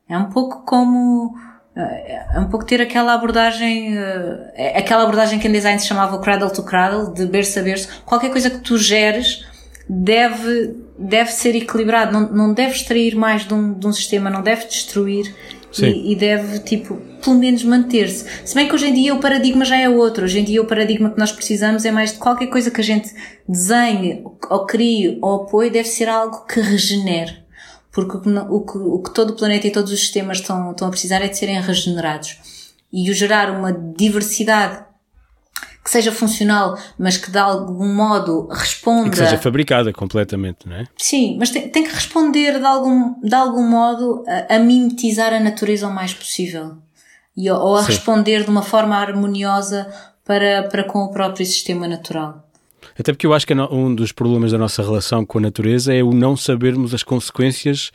É um pouco como é um pouco ter aquela abordagem, eh, aquela abordagem que em design se chamava cradle to cradle, de berço a berço. Qualquer coisa que tu geres deve, deve ser equilibrado, não, não deve extrair mais de um, de um sistema, não deve destruir e, e, deve, tipo, pelo menos manter-se. Se bem que hoje em dia o paradigma já é outro. Hoje em dia o paradigma que nós precisamos é mais de qualquer coisa que a gente desenhe, ou crie, ou apoie, deve ser algo que regenere porque o que, o que todo o planeta e todos os sistemas estão, estão a precisar é de serem regenerados. E o gerar uma diversidade que seja funcional, mas que de algum modo responda. E que seja fabricada completamente, não é? Sim, mas tem, tem que responder de algum, de algum modo a, a mimetizar a natureza o mais possível. E, ou a Sim. responder de uma forma harmoniosa para, para com o próprio sistema natural. Até porque eu acho que um dos problemas da nossa relação com a natureza é o não sabermos as consequências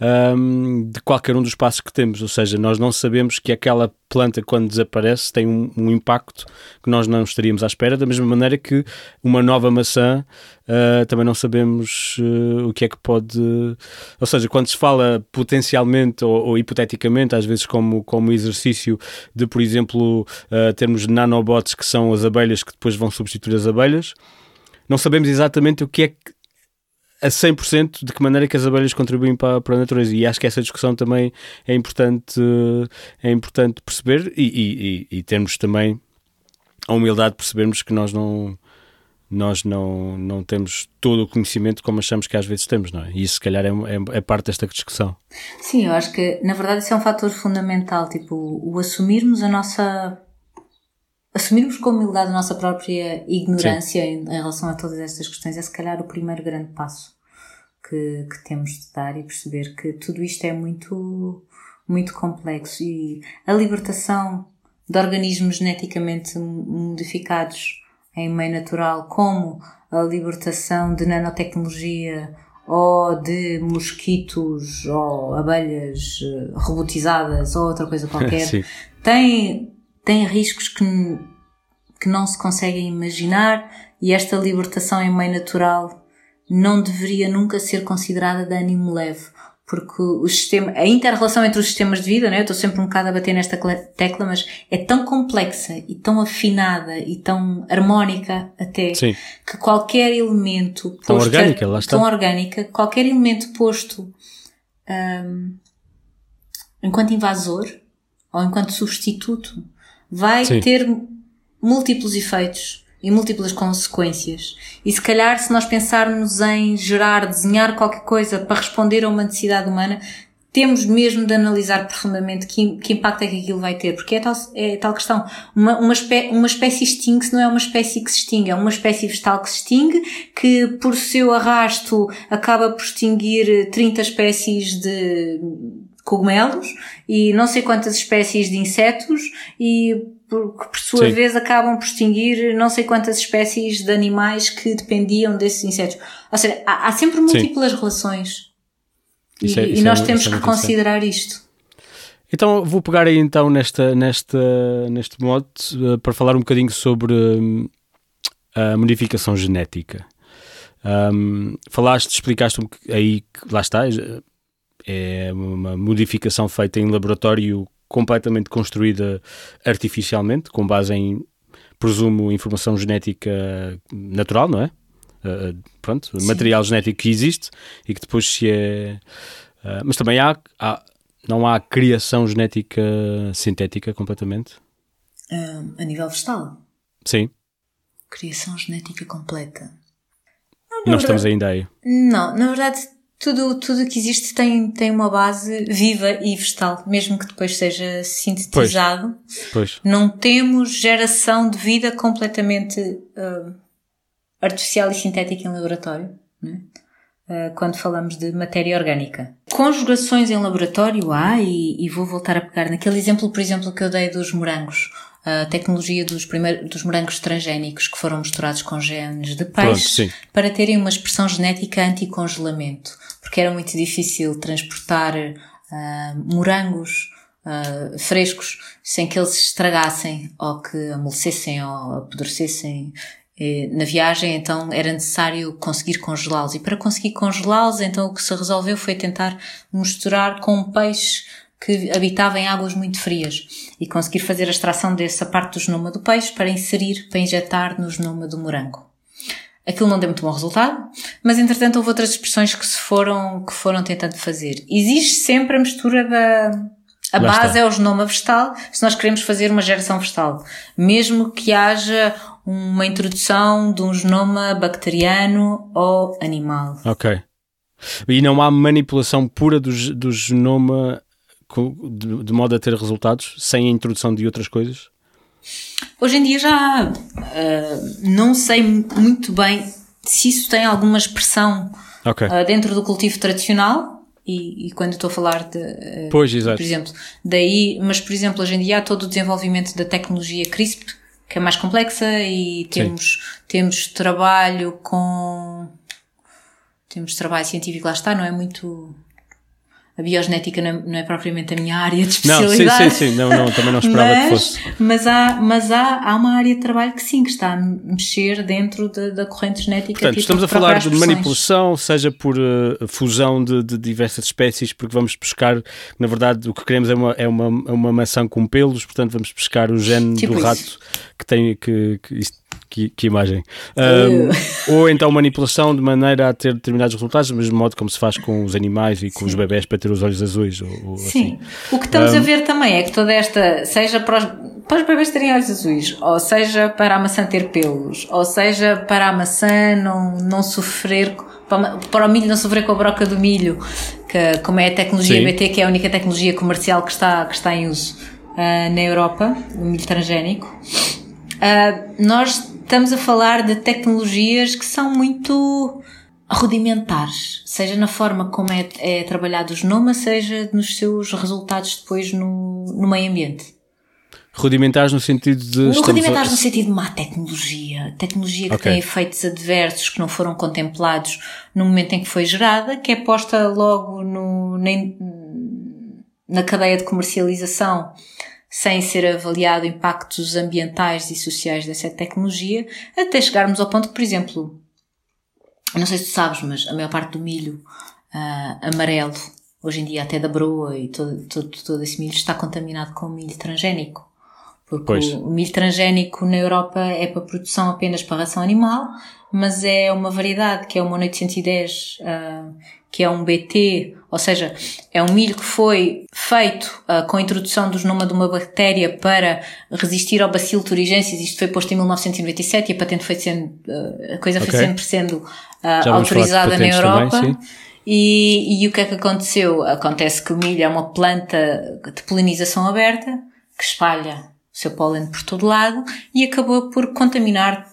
um, de qualquer um dos passos que temos. Ou seja, nós não sabemos que aquela planta, quando desaparece, tem um, um impacto que nós não estaríamos à espera, da mesma maneira que uma nova maçã uh, também não sabemos uh, o que é que pode. Ou seja, quando se fala potencialmente ou, ou hipoteticamente, às vezes como, como exercício de, por exemplo, uh, termos nanobots que são as abelhas que depois vão substituir as abelhas não sabemos exatamente o que é que a 100% de que maneira que as abelhas contribuem para, para a natureza e acho que essa discussão também é importante é importante perceber e, e, e termos também a humildade de percebermos que nós não nós não, não temos todo o conhecimento como achamos que às vezes temos, não é? E isso, se calhar, é, é, é, parte desta discussão. Sim, eu acho que, na verdade, isso é um fator fundamental, tipo, o assumirmos a nossa assumirmos com humildade a nossa própria ignorância em, em, relação a todas estas questões é se calhar o primeiro grande passo que, que temos de dar e perceber que tudo isto é muito, muito complexo. E a libertação de organismos geneticamente modificados em meio natural, como a libertação de nanotecnologia ou de mosquitos ou abelhas eh, robotizadas ou outra coisa qualquer, [laughs] tem tem riscos que, que não se conseguem imaginar e esta libertação em meio natural não deveria nunca ser considerada de ânimo leve, porque o sistema, a inter-relação entre os sistemas de vida, né, eu estou sempre um bocado a bater nesta tecla, mas é tão complexa e tão afinada e tão harmónica até Sim. que qualquer elemento posto, tão orgânica, lá está. tão orgânica, qualquer elemento posto um, enquanto invasor ou enquanto substituto vai Sim. ter múltiplos efeitos e múltiplas consequências. E se calhar, se nós pensarmos em gerar, desenhar qualquer coisa para responder a uma necessidade humana, temos mesmo de analisar profundamente que, que impacto é que aquilo vai ter, porque é tal, é tal questão. Uma, uma, espé uma espécie extingue-se não é uma espécie que se extingue, é uma espécie vegetal que se extingue, que por seu arrasto acaba por extinguir 30 espécies de cogumelos e não sei quantas espécies de insetos e por, que por sua Sim. vez acabam por extinguir não sei quantas espécies de animais que dependiam desses insetos. Ou seja, há, há sempre múltiplas Sim. relações. E, é, e, nós é, temos é que considerar isto. Então vou pegar aí então nesta, nesta, neste mote uh, para falar um bocadinho sobre uh, a modificação genética. Um, falaste, explicaste um, aí que lá está, é uma modificação feita em laboratório completamente construída artificialmente, com base em, presumo, informação genética natural, não é? Uh, pronto, Sim. material genético que existe e que depois se é. Uh, mas também há, há, não há criação genética sintética completamente? Uh, a nível vegetal? Sim. Criação genética completa. Não, não estamos ainda aí. Não, na verdade tudo, tudo que existe tem, tem uma base viva e vegetal, mesmo que depois seja sintetizado. Pois. pois. Não temos geração de vida completamente uh, artificial e sintética em laboratório, né? uh, quando falamos de matéria orgânica. Conjugações em laboratório há, e, e vou voltar a pegar naquele exemplo, por exemplo, que eu dei dos morangos a tecnologia dos, primeiros, dos morangos transgénicos que foram misturados com genes de peixe Pronto, para terem uma expressão genética anti-congelamento, porque era muito difícil transportar uh, morangos uh, frescos sem que eles se estragassem ou que amolecessem ou apodrecessem eh, na viagem, então era necessário conseguir congelá-los. E para conseguir congelá-los, então o que se resolveu foi tentar misturar com um peixe que habitava em águas muito frias e conseguir fazer a extração dessa parte do genoma do peixe para inserir, para injetar no genoma do morango. Aquilo não deu muito bom resultado, mas entretanto houve outras expressões que se foram, que foram tentando fazer. Existe sempre a mistura da, a Lá base está. é o genoma vegetal, se nós queremos fazer uma geração vegetal. Mesmo que haja uma introdução de um genoma bacteriano ou animal. Ok. E não há manipulação pura do, do genoma de, de, modo a ter resultados sem a introdução de outras coisas? Hoje em dia já uh, não sei muito bem se isso tem alguma expressão okay. uh, dentro do cultivo tradicional. E, e quando estou a falar de, uh, pois, por exemplo, daí, mas por exemplo, hoje em dia há todo o desenvolvimento da tecnologia CRISP, que é mais complexa, e temos, temos trabalho com. Temos trabalho científico, lá está, não é muito a biogenética não é, não é, propriamente a minha área de especialidade. Não, sim, sim, sim. Não, não, também não esperava mas, que fosse. Mas, há, mas há, há uma área de trabalho que sim, que está a mexer dentro de, da corrente genética. Portanto, estamos a falar de manipulação, seja por uh, fusão de, de, diversas espécies, porque vamos pescar, na verdade, o que queremos é uma, é uma, é uma maçã com pelos, portanto vamos pescar o gene tipo do isso. rato que tem, que, que que, que imagem. Um, ou então manipulação de maneira a ter determinados resultados, do mesmo modo como se faz com os animais e com Sim. os bebés para ter os olhos azuis. Ou, ou Sim. Assim. O que estamos um, a ver também é que toda esta, seja para os, para os bebés terem olhos azuis, ou seja para a maçã ter pelos, ou seja para a maçã não, não sofrer para, o milho não sofrer com a broca do milho, que, como é a tecnologia Sim. BT, que é a única tecnologia comercial que está, que está em uso uh, na Europa, o milho transgénico. Uh, nós estamos a falar de tecnologias que são muito rudimentares, seja na forma como é, é trabalhado o genoma, seja nos seus resultados depois no, no meio ambiente. Rudimentares no sentido de. Rudimentares a... no sentido de má tecnologia. Tecnologia que okay. tem efeitos adversos que não foram contemplados no momento em que foi gerada, que é posta logo no, na, na cadeia de comercialização sem ser avaliado impactos ambientais e sociais dessa tecnologia, até chegarmos ao ponto que, por exemplo, não sei se tu sabes, mas a maior parte do milho uh, amarelo, hoje em dia até da broa e todo, todo, todo esse milho está contaminado com milho transgénico. Porque pois. o milho transgénico na Europa é para produção apenas para ração animal, mas é uma variedade que é uma 810 uh, que é um BT, ou seja, é um milho que foi feito uh, com a introdução do genoma de uma bactéria para resistir ao bacilo turigensis. Isto foi posto em 1997 e a patente foi sendo, uh, a coisa okay. foi sempre sendo uh, autorizada na Europa. Também, e, e o que é que aconteceu? Acontece que o milho é uma planta de polinização aberta que espalha o seu pólen por todo lado e acabou por contaminar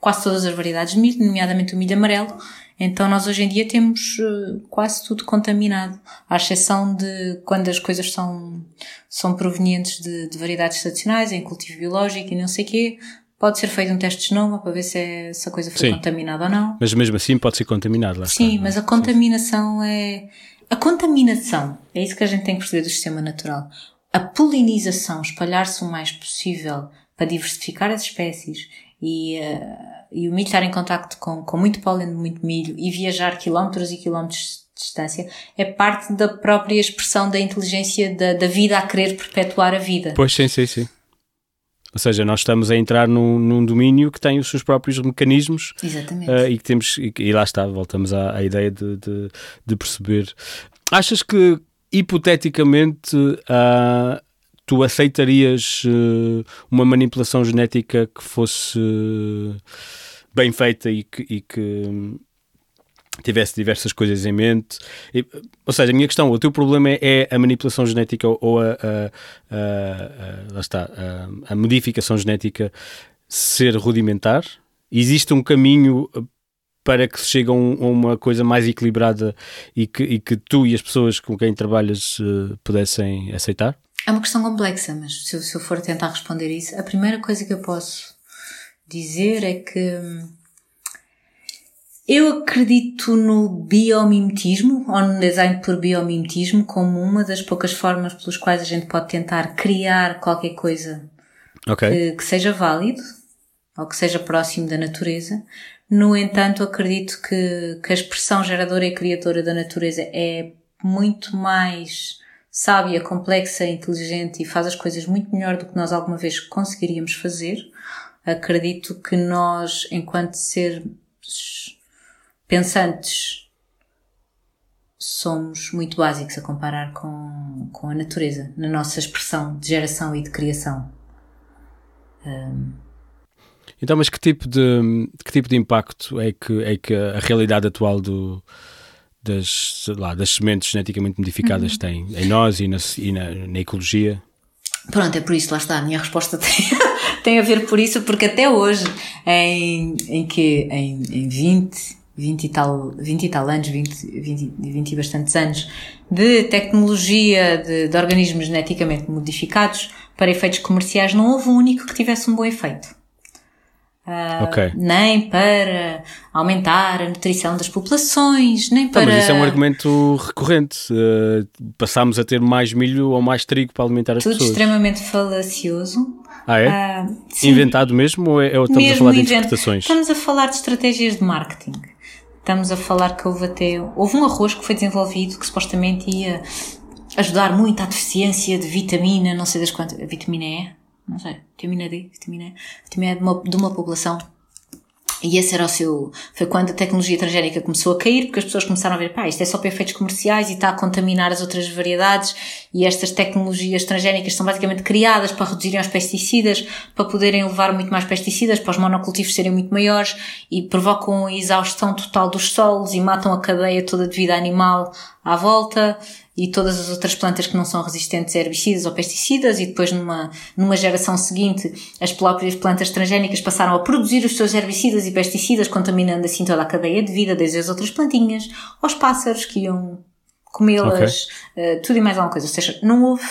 quase todas as variedades de milho, nomeadamente o milho amarelo, então nós hoje em dia temos uh, quase tudo contaminado, à exceção de quando as coisas são, são provenientes de, de variedades tradicionais, em cultivo biológico e não sei o quê, pode ser feito um teste de genoma para ver se, é, se a coisa foi Sim. contaminada ou não. Mas mesmo assim pode ser contaminado, lá Sim, está, mas a contaminação é... A contaminação, é isso que a gente tem que perceber do sistema natural. A polinização, espalhar-se o mais possível para diversificar as espécies e... Uh, e o milho estar em contacto com, com muito pólen de muito milho e viajar quilómetros e quilómetros de distância é parte da própria expressão da inteligência da, da vida a querer perpetuar a vida. Pois sim, sim, sim. Ou seja, nós estamos a entrar num, num domínio que tem os seus próprios mecanismos Exatamente. Uh, e que temos, e, e, lá está, voltamos à, à ideia de, de, de, perceber. Achas que, hipoteticamente, uh, tu aceitarias uh, uma manipulação genética que fosse bem feita e que, e que, tivesse diversas coisas em mente. E, ou seja, a minha questão, o teu problema é a manipulação genética ou a, a, a, a está, a, modificação genética ser rudimentar? Existe um caminho para que se chegue a, um, a uma coisa mais equilibrada e que, e que, tu e as pessoas com quem trabalhas uh, pudessem aceitar? É uma questão complexa, mas se, se eu for tentar responder isso, a primeira coisa que eu posso dizer é que hum, eu acredito no biomimetismo, ou no design por biomimetismo, como uma das poucas formas pelas quais a gente pode tentar criar qualquer coisa okay. que, que, seja válido, ou que seja próximo da natureza. No entanto, acredito que, que a expressão geradora e criadora da natureza é muito mais sábia, complexa, inteligente e faz as coisas muito melhor do que nós alguma vez conseguiríamos fazer. Acredito que nós, enquanto seres pensantes somos muito básicos a comparar com, com a natureza, na nossa expressão de geração e de criação. Um... Então, mas que tipo de, que tipo de impacto é que, é que a realidade atual do, das, lá, das sementes geneticamente modificadas uhum. tem em nós e, na, e na, na, ecologia? Pronto, é por isso, lá está, a minha resposta [laughs] tem, tem a ver por isso, porque até hoje, em, em que em, em 20, 20 e tal, 20 e tal anos, 20, 20, 20 e bastantes anos, de tecnologia de, de organismos geneticamente modificados para efeitos comerciais, não houve um único que tivesse um bom efeito. Uh, okay. Nem para aumentar a nutrição das populações, nem para. Não, mas isso é um argumento recorrente. Uh, passámos a ter mais milho ou mais trigo para alimentar as Tudo pessoas. Tudo extremamente falacioso. Ah, é? Uh, Inventado mesmo ou, é, ou estamos mesmo a falar de interpretações? Estamos a falar de estratégias de marketing. Estamos a falar que houve até. Houve um arroz que foi desenvolvido que supostamente ia ajudar muito à deficiência de vitamina, não sei das quantas. Vitamina E? Não sei. Vitamina D? Vitamina E? Vitamina E de uma, de uma população e esse era o seu. Foi quando a tecnologia transgénica começou a cair, porque as pessoas começaram a ver, pá, isto é só para efeitos comerciais e está a contaminar as outras variedades. E estas tecnologias transgénicas são basicamente criadas para reduzirem os pesticidas, para poderem levar muito mais pesticidas, para os monocultivos serem muito maiores e provocam a exaustão total dos solos e matam a cadeia toda de vida animal à volta e todas as outras plantas que não são resistentes a herbicidas ou pesticidas e depois numa, numa geração seguinte as próprias plantas transgénicas passaram a produzir os seus herbicidas e pesticidas contaminando assim toda a cadeia de vida desde as outras plantinhas aos pássaros que iam comê-las, okay. uh, tudo e mais alguma coisa. Ou seja, não houve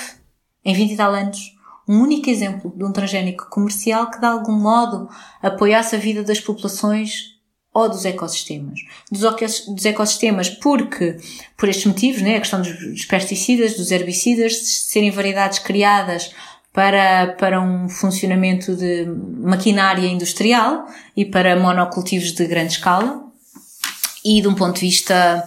em 20 e tal anos um único exemplo de um transgénico comercial que de algum modo apoiasse a vida das populações ou dos ecossistemas. Dos, ecossistemas porque, por estes motivos, né, a questão dos pesticidas, dos herbicidas, de serem variedades criadas para, para um funcionamento de maquinária industrial e para monocultivos de grande escala. E de um ponto de vista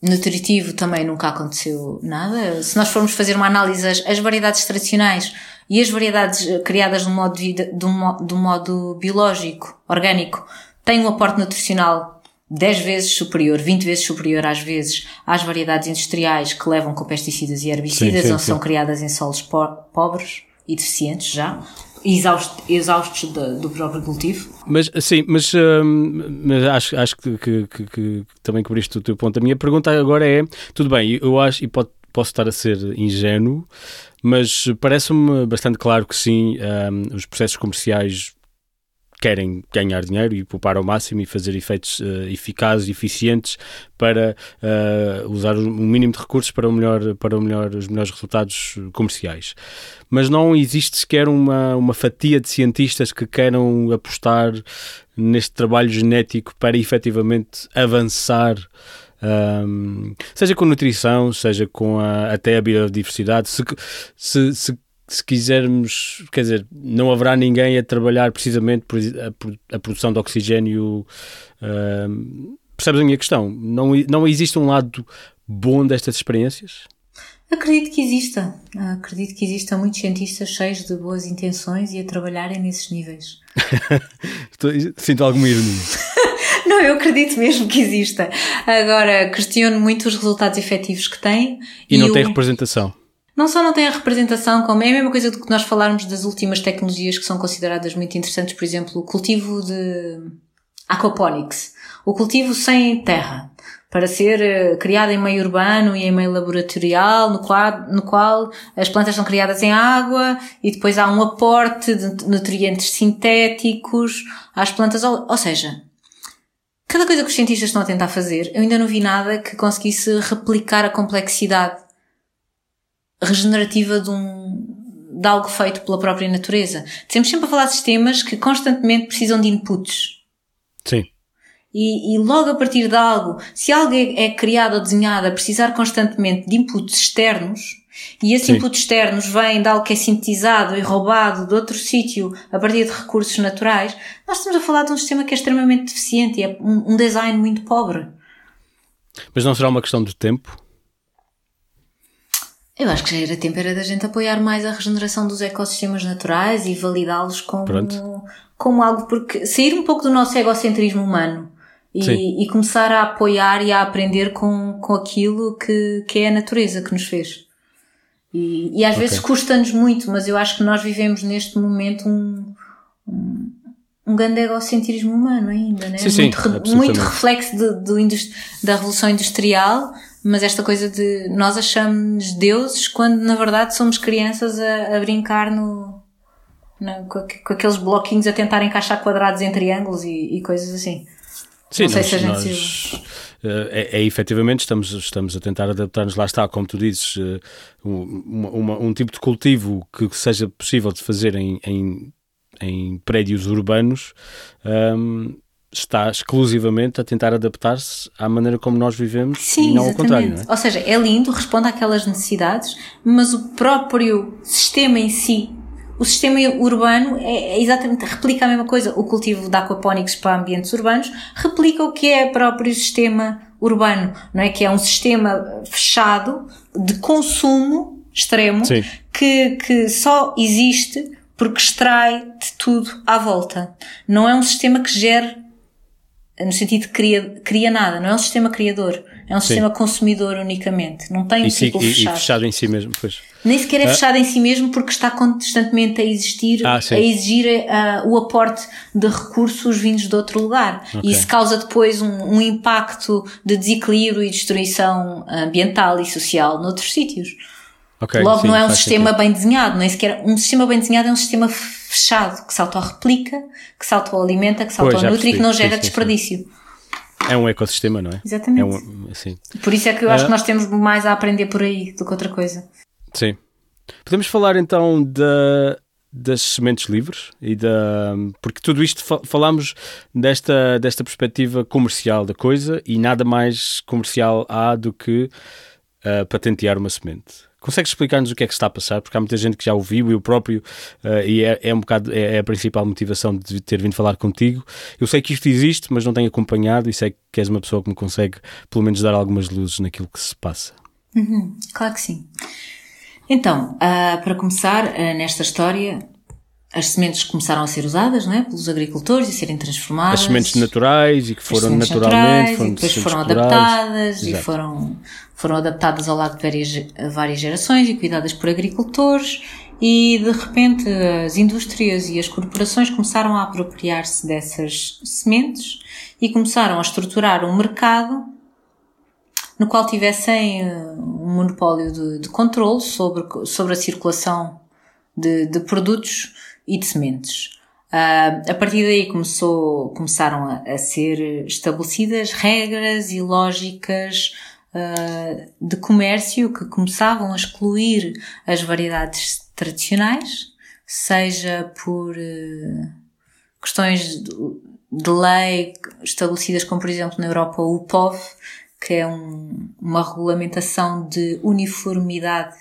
nutritivo também nunca aconteceu nada. Se nós formos fazer uma análise, as, as variedades tradicionais e as variedades eh, criadas de um modo, de um, de um modo biológico, orgânico, têm um aporte nutricional 10 vezes superior, 20 vezes superior às vezes às variedades industriais que levam com pesticidas e herbicidas sim, sim, ou sim. são criadas em solos po pobres e deficientes já, exaustos, exaustos do, do próprio cultivo. Mas sim, mas, hum, mas acho, acho que, que, que, que, também cobriste o teu ponto. A minha pergunta agora é: tudo bem, eu acho, e pode, posso estar a ser ingênuo, mas parece-me bastante claro que sim, um, os processos comerciais querem ganhar dinheiro e poupar ao máximo e fazer efeitos uh, eficazes eficientes para uh, usar o mínimo de recursos para, o melhor, para o melhor, os melhores resultados comerciais. Mas não existe sequer uma, uma fatia de cientistas que queiram apostar neste trabalho genético para efetivamente avançar um, seja com nutrição, seja com a, até a biodiversidade. Se, se, se, se, quisermos, quer dizer, não haverá ninguém a trabalhar precisamente por a, a produção de oxigênio. Um, percebes a minha questão? Não, não existe um lado bom destas experiências? Acredito que exista. Acredito que existam muitos cientistas cheios de boas intenções e a trabalharem nesses níveis. [laughs] Sinto alguma ironia. [laughs] Não, eu acredito mesmo que exista. Agora, questiono muito os resultados efetivos que tem. E, e não o... tem representação. Não só não tem a representação, como é a mesma coisa do que nós falarmos das últimas tecnologias que são consideradas muito interessantes, por exemplo, o cultivo de aquaponics, o cultivo sem terra, para ser uh, criado em meio urbano e em meio laboratorial, no qual, no qual as plantas são criadas em água e depois há um aporte de nutrientes sintéticos às plantas, ou, ou seja, cada coisa que os cientistas estão a tentar fazer, eu ainda não vi nada que conseguisse replicar a complexidade regenerativa de um, de algo feito pela própria natureza. Temos sempre a falar de sistemas que constantemente precisam de inputs. Sim. E, e logo a partir de algo, se algo é, é criado ou desenhado a precisar constantemente de inputs externos, e esses Sim. inputs externos vêm de algo que é sintetizado e roubado de outro sítio a partir de recursos naturais, nós estamos a falar de um sistema que é extremamente deficiente e é um, um design muito pobre. Mas não será uma questão de tempo? Eu acho que já era tempo era da gente apoiar mais a regeneração dos ecossistemas naturais e validá-los como, como algo, porque sair um pouco do nosso egocentrismo humano e, e, começar a apoiar e a aprender com, com aquilo que, que é a natureza que nos fez. E, e às okay. vezes custa-nos muito, mas eu acho que nós vivemos neste momento um, um, um grande egocentrismo humano ainda, né? Sim, muito, sim, muito reflexo de, do da Revolução Industrial mas esta coisa de nós achamos deuses quando na verdade somos crianças a, a brincar no, com, com, aqueles bloquinhos a tentar encaixar quadrados em triângulos e, e coisas assim. Sim, Não sei nós, se a gente nós, eh, é, é, efetivamente estamos, estamos a tentar adaptar-nos, lá está, como tu dizes, uh, um, um tipo de cultivo que seja possível de fazer em, em, em prédios urbanos um, está exclusivamente a tentar adaptar-se à maneira como nós vivemos Sim, e não exatamente. ao contrário. É? Ou seja, é lindo, responde àquelas necessidades, mas o próprio sistema em si, o sistema urbano é, é exatamente, replica a mesma coisa. O cultivo de aquapónicos para ambientes urbanos replica o que é o próprio sistema urbano, não é? Que é um sistema fechado de consumo extremo que, que só existe porque extrai de tudo à volta. Não é um sistema que gere no sentido de cria, cria nada, não é um sistema criador, é um Sim. sistema consumidor unicamente, não tem um ciclo e, fechado. E fechado em si mesmo, pois. Nem sequer é ah. fechado em si mesmo porque está constantemente a existir, ah, a exigir uh, o aporte de recursos vindos de outro lugar. Okay. E isso causa depois um, um, impacto de desequilíbrio e destruição ambiental e social noutros sítios. Okay, Logo, sim, não é um sistema sentido. bem desenhado, nem sequer um sistema bem desenhado é um sistema fechado, que se autorreplica, que se autoalimenta, que se autonutre e que não gera sim, desperdício. Sim. É um ecossistema, não é? Exatamente. É um, assim. Por isso é que eu acho uh, que nós temos mais a aprender por aí do que outra coisa. Sim. Podemos falar então da, das sementes livres e da porque tudo isto falamos desta desta perspectiva comercial da coisa e nada mais comercial há do que uh, patentear uma semente. Consegues explicar-nos o que é que está a passar? Porque há muita gente que já ouviu, eu próprio, uh, e é, é, um bocado é, é, a principal motivação de ter vindo falar contigo. Eu sei que isto existe, mas não tenho acompanhado e sei que és uma pessoa que me consegue, pelo menos, dar algumas luzes naquilo que se passa. Uhum, claro que sim. Então, uh, para começar, uh, nesta história, as sementes começaram a ser usadas, não é? Pelos agricultores e serem transformadas. As sementes naturais e que foram naturalmente, foram, e depois foram adaptadas Exato. e foram, foram adaptadas ao lado de várias, várias gerações e cuidadas por agricultores e de repente as indústrias e as corporações começaram a apropriar-se dessas sementes e começaram a estruturar um mercado no qual tivessem eh, um monopólio de, de controle sobre, sobre a circulação de, de produtos e de sementes. Uh, a partir daí começou, começaram a, a, ser estabelecidas regras e lógicas uh, de comércio que começavam a excluir as variedades tradicionais, seja por uh, questões de, de, lei estabelecidas como por exemplo na Europa o POV, que é um, uma regulamentação de uniformidade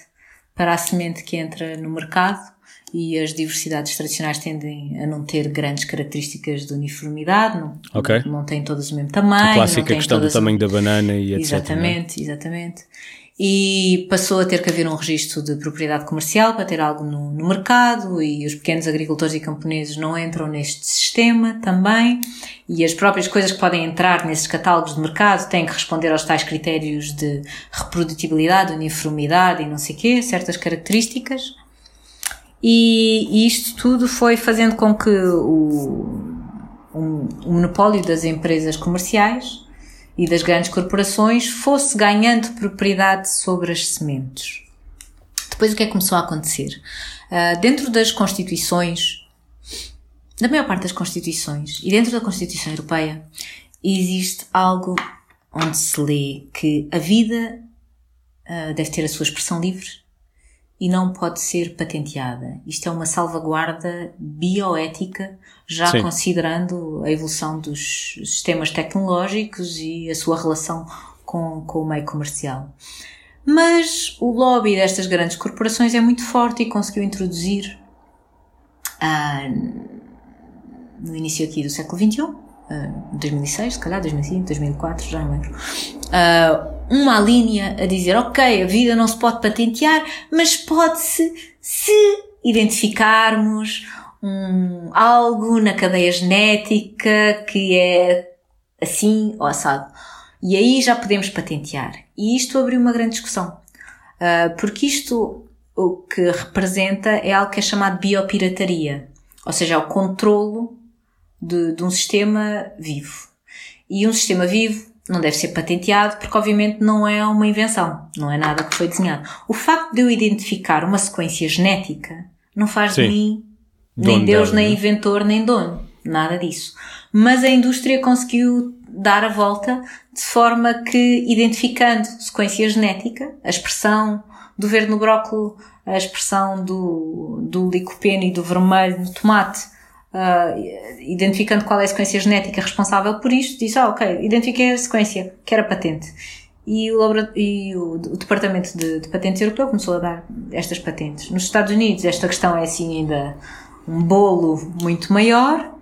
para a semente que entra no mercado, e as diversidades tradicionais tendem a não ter grandes características de uniformidade, não, okay. não têm todas o mesmo tamanho. A clássica questão do tamanho da banana e etc. É? Exatamente, é? exatamente. E passou a ter que haver um registro de propriedade comercial para ter algo no, no mercado e os pequenos agricultores e camponeses não entram neste sistema também e as próprias coisas que podem entrar nesses catálogos de mercado têm que responder aos tais critérios de reprodutibilidade, uniformidade e não sei o quê, certas características. E, e isto tudo foi fazendo com que o, um monopólio das empresas comerciais e das grandes corporações fosse ganhando propriedade sobre as sementes. Depois o que é que começou a acontecer? Uh, dentro das constituições, da maior parte das constituições, e dentro da Constituição Europeia, existe algo onde se lê que a vida uh, deve ter a sua expressão livre e não pode ser patenteada. Isto é uma salvaguarda bioética, já Sim. considerando a evolução dos sistemas tecnológicos e a sua relação com, com o meio comercial. Mas o lobby destas grandes corporações é muito forte e conseguiu introduzir ah, no início aqui do século XXI 2006, ah, se calhar 2005, 2004, já não lembro, uh, uma linha a dizer, ok, a vida não se pode patentear, mas pode-se se identificarmos um, algo na cadeia genética que é assim ou assado. E aí já podemos patentear. E isto abriu uma grande discussão. Uh, porque isto o que representa é algo que é chamado biopirataria. Ou seja, é o controlo de, de um sistema vivo. E um sistema vivo não deve ser patenteado porque obviamente não é uma invenção, não é nada que foi desenhado. O facto de eu identificar uma sequência genética não faz Sim. de mim nem dono Deus, dela, nem né? inventor, nem dono. Nada disso. Mas a indústria conseguiu dar a volta de forma que, identificando sequência genética, a expressão do verde no brócolis, a expressão do, do licopeno e do vermelho no tomate, uh, identificando qual é a sequência genética responsável por isto, disse, ah, ok, identifiquei a sequência, que era patente. E o, e o, o Departamento de, de, Patentes Europeu começou a dar estas patentes. Nos Estados Unidos esta questão é assim ainda um bolo muito maior,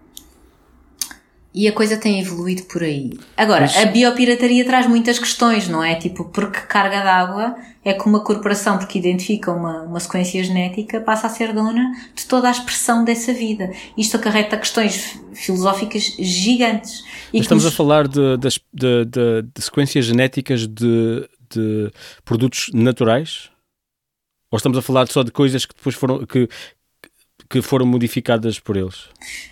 e a coisa tem evoluído por aí. Agora, Mas... a biopirataria traz muitas questões, não é? Tipo, porque carga d'água é que uma corporação, porque identifica uma, uma sequência genética, passa a ser dona de toda a expressão dessa vida. Isto acarreta questões filosóficas gigantes. E estamos nos... a falar de, de, de, de, sequências genéticas de, de produtos naturais? Ou estamos a falar só de coisas que depois foram, que, que foram modificadas por eles?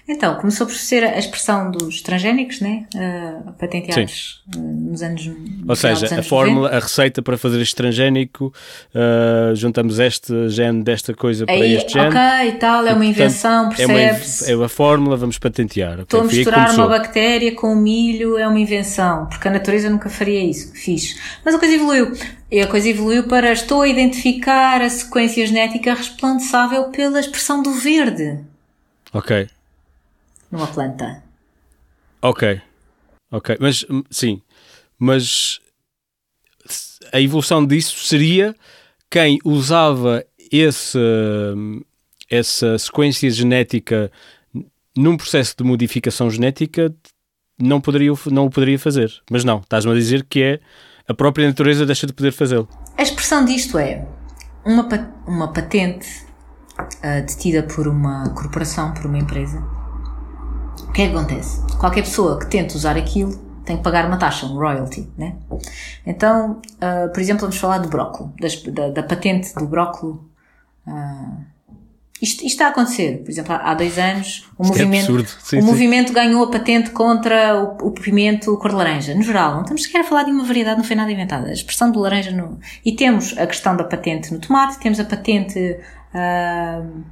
Então, começou por ser a expressão dos transgénicos, né? Uh, patenteados uh, nos anos. Ou seja, a fórmula, 90. a receita para fazer este transgénico, uh, juntamos este gene desta coisa para Aí, este gene. Ok, e tal, é uma invenção. É, uma, é a fórmula, vamos patentear. Okay, Estou a misturar uma bactéria com milho, é uma invenção, porque a natureza nunca faria isso. Fiz. Mas a coisa evoluiu. E a coisa evoluiu para estou a identificar a sequência genética responsável pela expressão do verde. Ok. Numa planta. Ok. Ok. Mas, sim. Mas a evolução disso seria quem usava esse, essa sequência genética num processo de modificação genética não, poderia, não o poderia fazer. Mas não, estás-me a dizer que é a própria natureza deixa de poder fazê-lo. A expressão disto é uma, uma patente uh, detida por uma corporação, por uma empresa. O que é que acontece? Qualquer pessoa que tente usar aquilo tem que pagar uma taxa, um royalty, né? Então, uh, por exemplo, vamos falar do brócolis, da, da, patente do brócolis uh, isto, isto, está a acontecer. Por exemplo, há dois anos o, isto é movimento, é sim, o sim. movimento ganhou a patente contra o, o, pimento cor de laranja. No geral, não estamos sequer a falar de uma variedade, não foi nada inventada. A expressão de laranja no... E temos a questão da patente no tomate, temos a patente uh,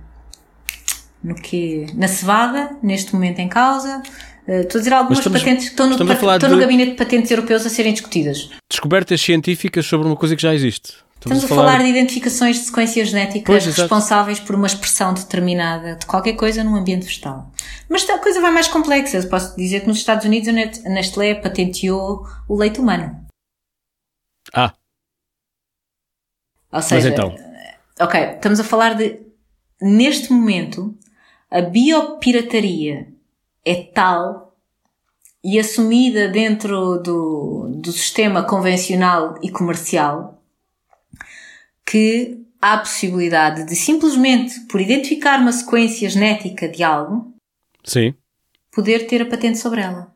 no que na cevada, neste momento em causa. Uh, estou a dizer algumas estamos, patentes que estão no, estão no gabinete de patentes europeus a serem discutidas. Descobertas científicas sobre uma coisa que já existe. Estamos, a falar... falar... de identificações de sequências genéticas pois, responsáveis por uma expressão determinada de qualquer coisa num ambiente vegetal. Mas a coisa vai mais complexa. Eu posso dizer que nos Estados Unidos a Nestlé patenteou o leite humano. Ah. Ou seja, então. ok, estamos a falar de, neste momento, a biopirataria é tal e assumida dentro do, do sistema convencional e comercial que há a possibilidade de simplesmente, por identificar uma sequência genética de algo, Sim. poder ter a patente sobre ela.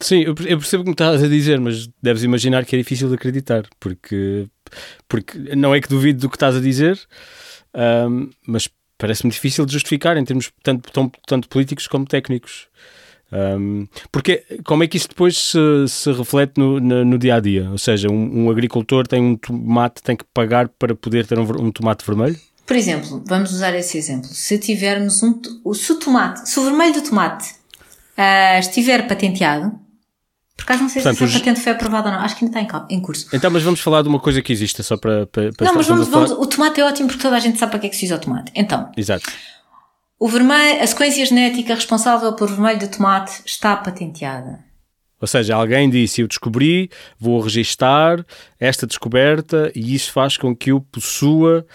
Sim, eu percebo o que me estás a dizer, mas deves imaginar que é difícil de acreditar, porque, porque não é que duvido do que estás a dizer, um, mas parece-me difícil de justificar em termos tanto, tanto, tanto políticos como técnicos. Um, porque como é que isso depois se, se reflete no, no, no, dia a dia? Ou seja, um, um, agricultor tem um tomate, tem que pagar para poder ter um, um, tomate vermelho? Por exemplo, vamos usar esse exemplo. Se tivermos um. Se o tomate, se o vermelho do tomate uh, estiver patenteado, por acaso não sei Portanto, se essa os... patente foi aprovada ou não. Acho que ainda está em curso. Então, mas vamos falar de uma coisa que existe só para. para, para não, mas vamos, vamos, o tomate é ótimo porque toda a gente sabe para que é que se usa o tomate. Então. Exato. O vermelho, a sequência genética responsável pelo vermelho do tomate está patenteada. Ou seja, alguém disse: Eu descobri, vou registar esta descoberta e isso faz com que eu possua.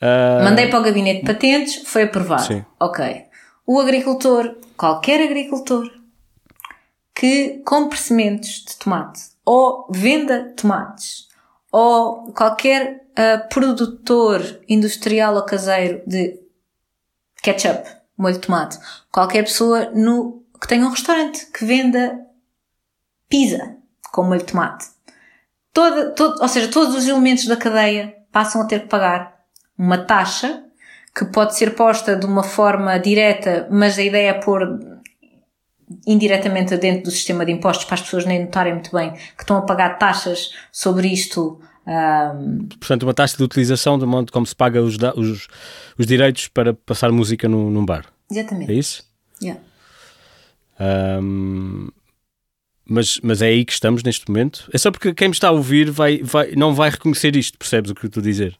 Uh... Mandei para o gabinete de patentes, foi aprovado. Sim. Ok. O agricultor, qualquer agricultor que compre sementes de tomate ou venda tomates ou qualquer uh, produtor industrial ou caseiro de ketchup, molho de tomate. Qualquer pessoa no, que tenha um restaurante que venda pizza com molho de tomate. Todo, ou seja, todos os elementos da cadeia passam a ter que pagar uma taxa que pode ser posta de uma forma direta, mas a ideia é pôr indiretamente dentro do sistema de impostos para as pessoas nem notarem muito bem que estão a pagar taxas sobre isto um... Portanto, uma taxa de utilização do modo como se paga os, os, os direitos para passar música num, num bar. Exatamente. É isso? Yeah. Um, mas, mas é aí que estamos neste momento. É só porque quem me está a ouvir vai, vai, não vai reconhecer isto, percebes o que eu estou a dizer?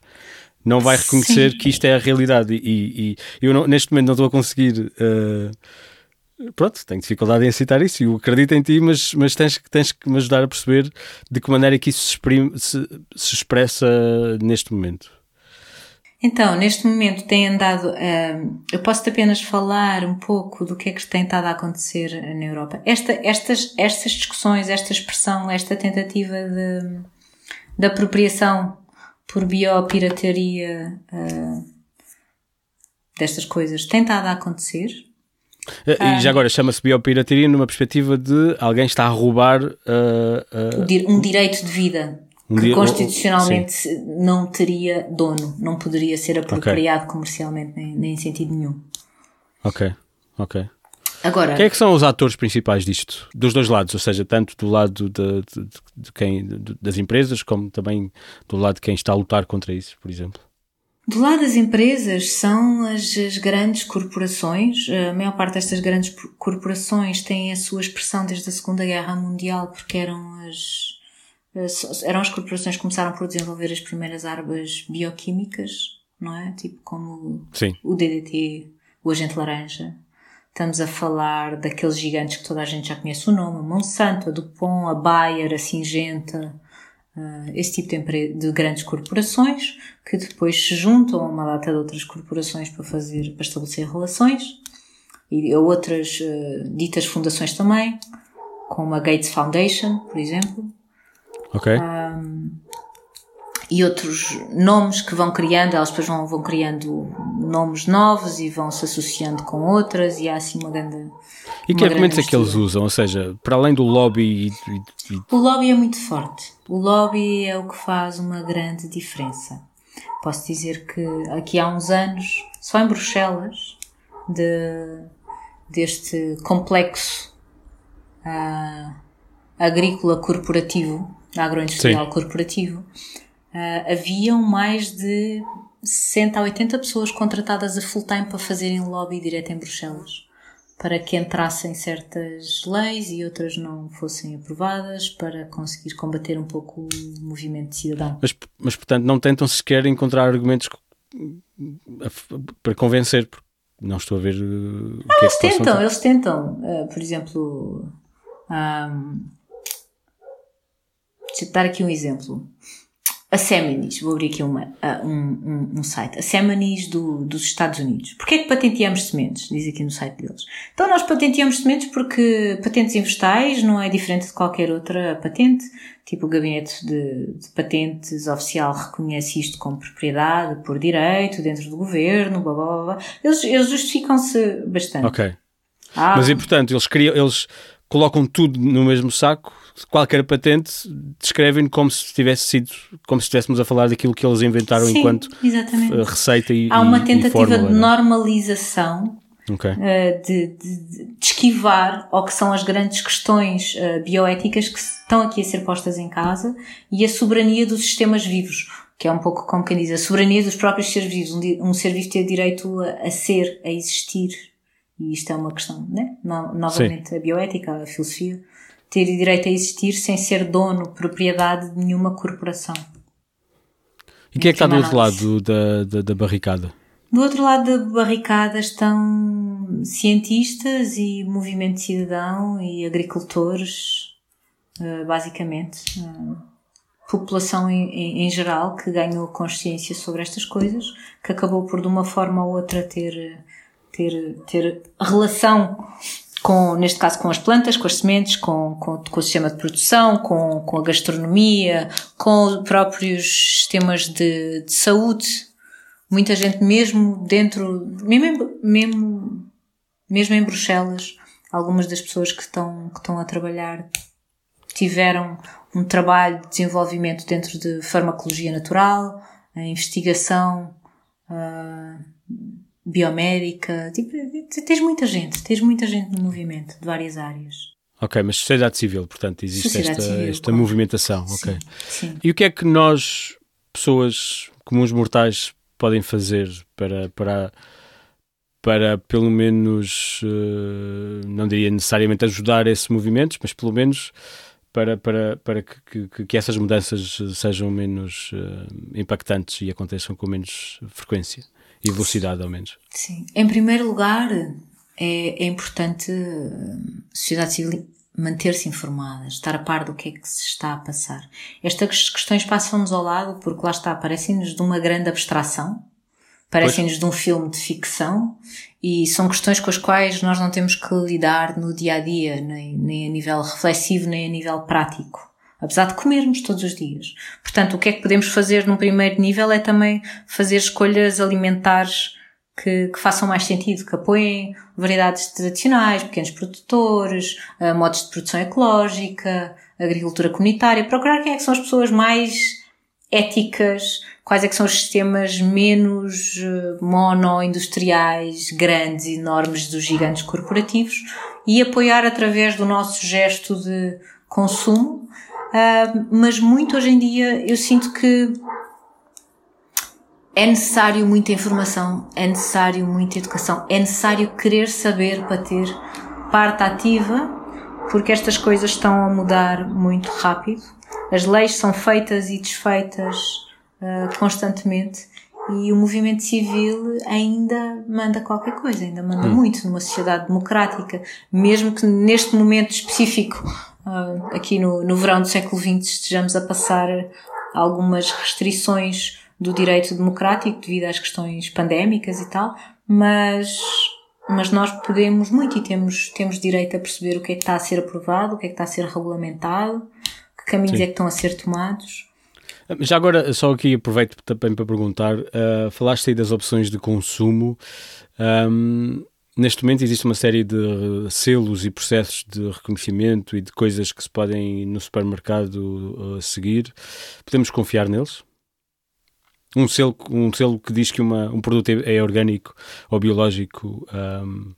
Não vai reconhecer Sim. que isto é a realidade e, e, e eu não, neste momento não estou a conseguir uh, pronto, tenho dificuldade em aceitar isso eu acredito em ti, mas, mas tens, tens que me ajudar a perceber de que maneira é que isso se, exprime, se, se expressa neste momento. Então, neste momento tem andado. Uh, eu posso apenas falar um pouco do que é que tem estado a acontecer na Europa. Esta, estas, estas discussões, esta expressão, esta tentativa de, de apropriação por biopirataria uh, destas coisas tem estado a acontecer. E já agora chama-se biopirataria numa perspectiva de alguém está a roubar uh, uh, um direito de vida um que constitucionalmente não teria dono, não poderia ser apropriado okay. comercialmente nem, nem em sentido nenhum. Ok, ok. Agora, quem é que são os atores principais disto? Dos dois lados, ou seja, tanto do lado de, de, de quem, de, das empresas, como também do lado de quem está a lutar contra isso, por exemplo? Do lado das empresas são as, as, grandes corporações. A maior parte destas grandes corporações têm a sua expressão desde a Segunda Guerra Mundial, porque eram as, eram as corporações que começaram por desenvolver as primeiras armas bioquímicas, não é? Tipo como Sim. o DDT, o agente laranja. Estamos a falar daqueles gigantes que toda a gente já conhece o nome, a Monsanto, a Dupont, a Bayer, a Singenta, uh, esse tipo de, de, grandes corporações que depois se juntam a uma data de outras corporações para fazer, para estabelecer relações e a outras uh, ditas fundações também, como a Gates Foundation, por exemplo. Ok. Um, e outros nomes que vão criando, elas depois vão, vão criando nomes novos e vão se associando com outras e há assim uma grande. E que argumentos é que eles usam? Ou seja, para além do lobby. E, e... O lobby é muito forte. O lobby é o que faz uma grande diferença. Posso dizer que aqui há uns anos, só em Bruxelas, de, deste complexo uh, agrícola corporativo, agroindustrial Sim. corporativo, uh, haviam mais de 60 a 80 pessoas contratadas a full time para fazerem lobby direto em Bruxelas. Para que entrassem certas leis e outras não fossem aprovadas, para conseguir combater um pouco o movimento cidadão. Mas, mas portanto, não tentam sequer encontrar argumentos para convencer, porque não estou a ver uh, o que eles é que tentam, eles tentam. Uh, por exemplo, um, deixa dar aqui um exemplo a Seminis, vou abrir aqui uma, um, um, um, site, a Seminis do, dos Estados Unidos. Porquê é que patenteamos sementes? Diz aqui no site deles. Então nós patenteamos sementes porque patentes em vegetais não é diferente de qualquer outra patente. Tipo o gabinete de, de patentes oficial reconhece isto como propriedade por direito dentro do governo, blá blá blá. Eles, eles justificam-se bastante. Ok. Ah, Mas e portanto, eles criam, eles colocam tudo no mesmo saco qualquer patente descrevem como se tivesse sido, como se estivéssemos a falar daquilo que eles inventaram Sim, enquanto exatamente. uh, receita e Há uma tentativa fórmula, de é? normalização Ok. uh, de, de- de esquivar ao que são as grandes questões uh, bioéticas que estão aqui a ser postas em casa e a soberania dos sistemas vivos, que é um pouco como quem diz, a soberania dos próprios seres vivos, um, um ser vivo ter direito a, a ser, a existir, e isto é uma questão, né? No- novamente, a bioética, a filosofia, ter direito a existir sem ser dono, propriedade de nenhuma corporação. E quem é que está do outro lado da, da, da barricada? Do outro lado da barricada estão cientistas e movimento cidadão e agricultores, eh, basicamente. eh, População em, em- em geral que ganhou consciência sobre estas coisas, que acabou por de uma forma ou outra ter, ter, ter relação com, neste caso, com as plantas, com as sementes, com, com, com o sistema de produção, com, com a gastronomia, com os próprios sistemas de, de saúde. Muita gente, mesmo dentro, mesmo, mesmo, mesmo em Bruxelas, algumas das pessoas que estão, que estão a trabalhar tiveram um trabalho de desenvolvimento dentro de farmacologia natural, a investigação ah, biomédica. Tipo, tens muita gente, tens muita gente no movimento de várias áreas. Ok, mas sociedade civil, portanto, existe Sociedade esta, civil, esta claro. movimentação. Ok. Sim, sim. E o que é que nós, pessoas comuns mortais, podem fazer para, para, para pelo menos, eh, não diria necessariamente ajudar esses movimentos, mas pelo menos para, para, para que, que, que essas mudanças sejam menos eh, impactantes e aconteçam com menos frequência e velocidade, ao menos. Sim. Em primeiro lugar, é, é importante a sociedade civil manter-se informada, estar a par do que é que se está a passar. Estas questões passam-nos ao lado porque lá está, parecem-nos de uma grande abstração, parecem-nos de um filme de ficção e são questões com as quais nós não temos que lidar no dia a dia, nem, nem a nível reflexivo, nem a nível prático. Apesar de comermos todos os dias. Portanto, o que é que podemos fazer num primeiro nível é também fazer escolhas alimentares que, que façam mais sentido, que apoiem variedades tradicionais, pequenos produtores, eh, modos de produção ecológica, agricultura comunitária, procurar quem é que são as pessoas mais éticas, quais é que são os sistemas menos eh, mono-industriais, grandes, enormes dos gigantes corporativos e apoiar através do nosso gesto de consumo. Ah, mas muito hoje em dia eu sinto que é necessário muita informação, é necessário muita educação, é necessário querer saber para ter parte ativa, porque estas coisas estão a mudar muito rápido. As leis são feitas e desfeitas ah, constantemente e o movimento civil ainda manda qualquer coisa, ainda manda muito numa sociedade democrática, mesmo que neste momento específico, ah, aqui no, no verão do século XX, estejamos a passar algumas restrições do direito democrático devido às questões pandémicas e tal, mas, mas nós podemos muito e temos, temos direito a perceber o que é que está a ser aprovado, o que é que está a ser regulamentado, que caminhos Sim. é que estão a ser tomados. Já agora, só aqui aproveito também para perguntar, ah, falaste aí das opções de consumo. Ahm, neste momento existe uma série de selos e processos de reconhecimento e de coisas que se podem no supermercado ah, seguir. Podemos confiar neles? Um selo, um selo que diz que uma, um produto é, é orgânico ou biológico ahm,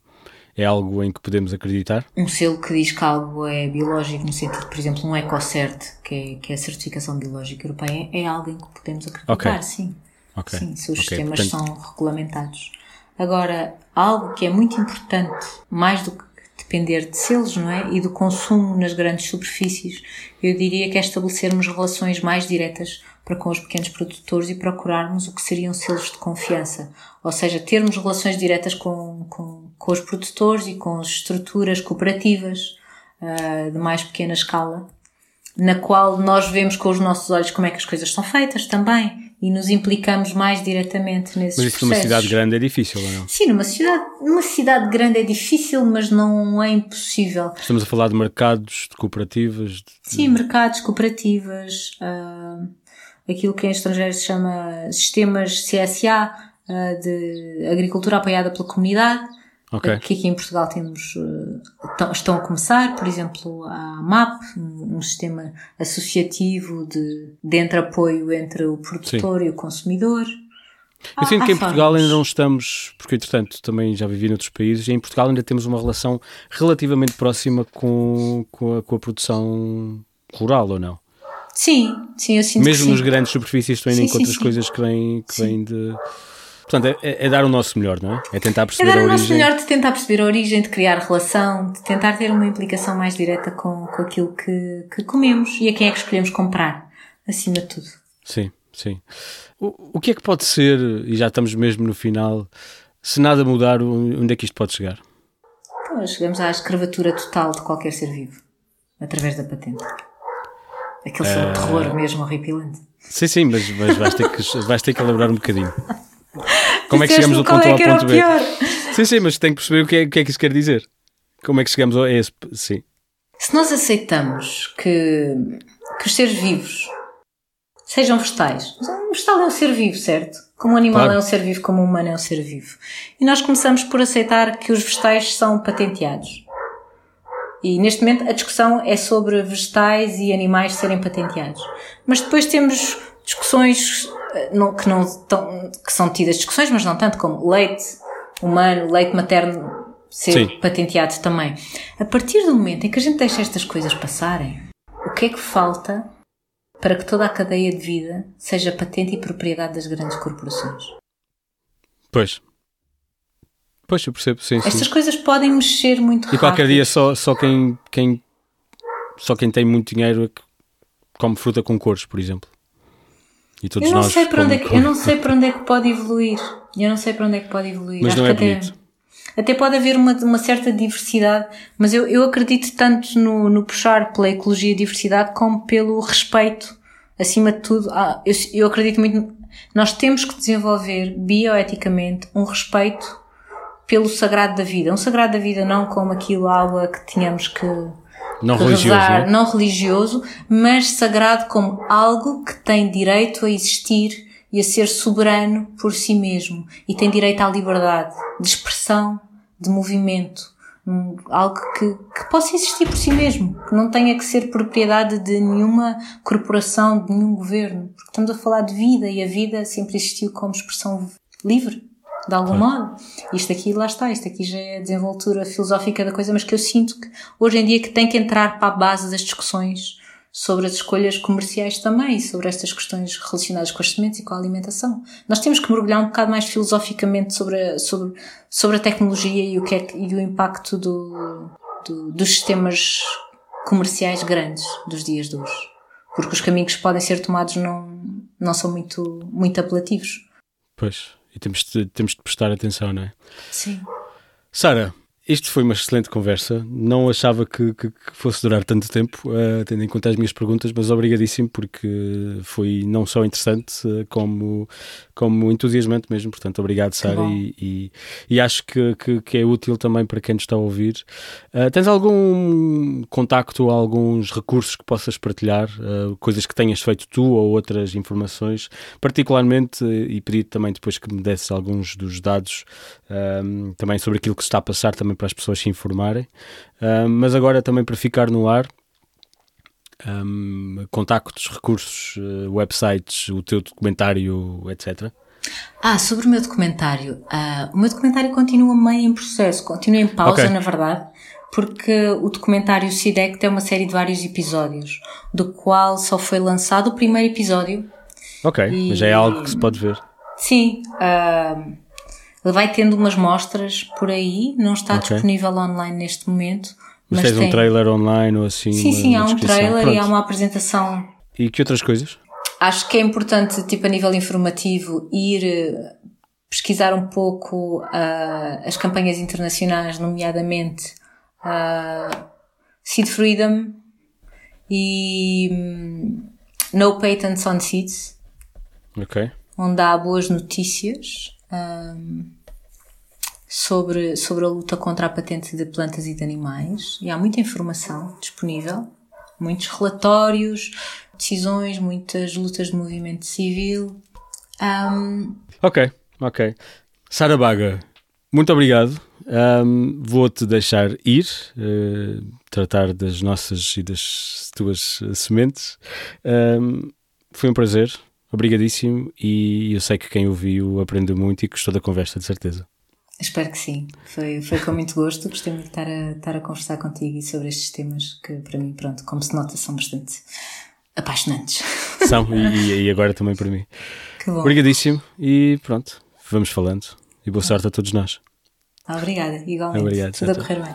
é algo em que podemos acreditar? Um selo que diz que algo é biológico, no sentido, por exemplo, um EcoCert, que é, que é a certificação biológica europeia, é algo em que podemos acreditar, Ok. sim. Ok. Sim, se os Ok, sistemas portanto- são regulamentados. Agora, algo que é muito importante, mais do que depender de selos, não é? E do consumo nas grandes superfícies, eu diria que é estabelecermos relações mais diretas para com os pequenos produtores e procurarmos o que seriam selos de confiança. Ou seja, termos relações diretas com, com, com os produtores e com as estruturas cooperativas ah, de mais pequena escala, na qual nós vemos com os nossos olhos como é que as coisas são feitas também e nos implicamos mais diretamente nesses Mas isso numa processos. cidade grande é difícil, ou não? Sim, numa cidade, numa cidade grande é difícil, mas não é impossível. Estamos a falar de mercados, de cooperativas, de- Sim, mercados, cooperativas, ah, aquilo que em estrangeiro se chama sistemas CSA, ah, de agricultura apoiada pela comunidade, Ok. Aqui, aqui em Portugal temos, uh, estão a começar, por exemplo, a MAP, um, sistema associativo de, de entre apoio entre o produtor Sim. e o consumidor. Eu sinto que em Portugal ainda não estamos, porque entretanto também já vivi noutros países, e em Portugal ainda temos uma relação relativamente próxima com, com, a, com a produção rural, ou não? Sim, sim, eu sinto Mesmo que nos grandes superfícies tu ainda sim, encontras sim, coisas que vêm, que vêm de... Portanto, é, é, é, dar o nosso melhor, não é? É tentar perceber a origem. É dar o nosso melhor de tentar perceber a origem, de criar relação, de tentar ter uma implicação mais direta com, com aquilo que, que comemos e a quem é que escolhemos comprar, acima de tudo. Sim, sim. O, o que é que pode ser, e já estamos mesmo no final, se nada mudar, onde é que isto pode chegar? Então, chegamos à escravatura total de qualquer ser vivo, através da patente. Aquele uh... terror mesmo horripilante. Sim, sim, mas, mas vais, ter que, vais ter que elaborar um bocadinho. [laughs] Como é que chegamos do ponto A ao ponto B? Sim, sim, mas tem que perceber o que, é, o que é que isso quer dizer. Como é que chegamos a esse. Sim. Se nós aceitamos que, que os seres vivos sejam vegetais, um vegetal é um ser vivo, certo? Como um animal claro. é um ser vivo, como um humano é um ser vivo. E nós começamos por aceitar que os vegetais são patenteados. E neste momento a discussão é sobre vegetais e animais serem patenteados. Mas depois temos discussões eh, que, não tão, que são tidas discussões, mas não tanto como leite humano, leite materno ser Sim. patenteado também. A partir do momento em que a gente deixa estas coisas passarem, o que é que falta para que toda a cadeia de vida seja patente e propriedade das grandes corporações? Pois. Pois, eu percebo, sim, Estas sim. coisas podem mexer muito rápido. E qualquer dia só, só, quem, quem, só quem tem muito dinheiro é que come fruta com cores, por exemplo. E todos eu não nós sei para onde é que, eu não sei para onde é que pode evoluir. Eu não sei para onde é que pode evoluir. Mas Acho não é bonito. Até, até pode haver uma, uma certa diversidade, mas eu, eu acredito tanto no, no puxar pela ecologia e diversidade como pelo respeito, acima de tudo. Ah, eu, eu acredito muito. Nós temos que desenvolver bioeticamente um respeito pelo sagrado da vida. Um sagrado da vida não como aquilo algo que tínhamos que, não religioso, rezar, né? não religioso, mas sagrado como algo que tem direito a existir e a ser soberano por si mesmo. E tem direito à liberdade de expressão, de movimento, um, algo que, que possa existir por si mesmo, que não tenha que ser propriedade de nenhuma corporação, de nenhum governo, porque estamos a falar de vida e a vida sempre existiu como expressão livre de algum modo. Isto aqui, lá está, isto aqui já é a desenvoltura filosófica da coisa, mas que eu sinto que hoje em dia que tem que entrar para a base das discussões sobre as escolhas comerciais também, sobre estas questões relacionadas com as sementes e com a alimentação. Nós temos que mergulhar um bocado mais filosoficamente sobre a, sobre, sobre a tecnologia e o, que é, e o impacto do, do, dos sistemas comerciais grandes dos dias de hoje. Porque os caminhos que podem ser tomados não, não são muito, muito apelativos. Pois. E temos de, temos de prestar atenção, não é? Sim. Sara, isto foi uma excelente conversa. Não achava que, que, que fosse durar tanto tempo, uh, tendo em conta as minhas perguntas, mas obrigadíssimo porque foi não só interessante uh, como, como entusiasmante mesmo. Portanto, obrigado, Sara, e, e, e, acho que, que, que, é útil também para quem nos está a ouvir. Uh, tens algum contacto, alguns recursos que possas partilhar, coisas que tenhas feito tu ou outras informações, particularmente, e pedir também depois que me desse alguns dos dados também sobre aquilo que se está a passar também para as pessoas se informarem. Um, mas agora também para ficar no ar, um, contactos, recursos, uh, websites, o teu documentário, etc. Ah, sobre o meu documentário. Uh, o meu documentário continua meio em processo, continua em pausa, okay. na verdade, porque o documentário SIDEC tem uma série de vários episódios, do qual só foi lançado o primeiro episódio. Ok, e... mas é algo que se pode ver. Sim. Uh, ele vai tendo umas mostras por aí, não está okay. disponível online neste momento. Mas, mas tens tem... um trailer online ou assim? Sim, sim, há um trailer Pronto. e há uma apresentação. E que outras coisas? Acho que é importante, tipo, a nível informativo, ir eh, pesquisar um pouco uh, as campanhas internacionais, nomeadamente uh, Seed Freedom e um, No Patents on Seeds. Ok. Onde há boas notícias um, sobre, sobre a luta contra a patente de plantas e de animais. E há muita informação disponível, muitos relatórios, decisões, muitas lutas de movimento civil. Um... Ok, ok. Sara Baga, muito obrigado. Um, Vou-te deixar ir, uh, tratar das nossas e das tuas sementes. Um, foi um prazer, obrigadíssimo. E eu sei que quem ouviu aprendeu muito e gostou da conversa, de certeza. Espero que sim. Foi, foi com muito gosto. Gostei muito de estar a, estar a conversar contigo e sobre estes temas que, para mim, pronto, como se nota, são bastante apaixonantes. São, e, e agora também para mim. [laughs] Que bom. Obrigadíssimo e pronto, vamos falando. E boa sorte a todos nós. Obrigada, igualmente. Obrigado, Tudo a correr bem.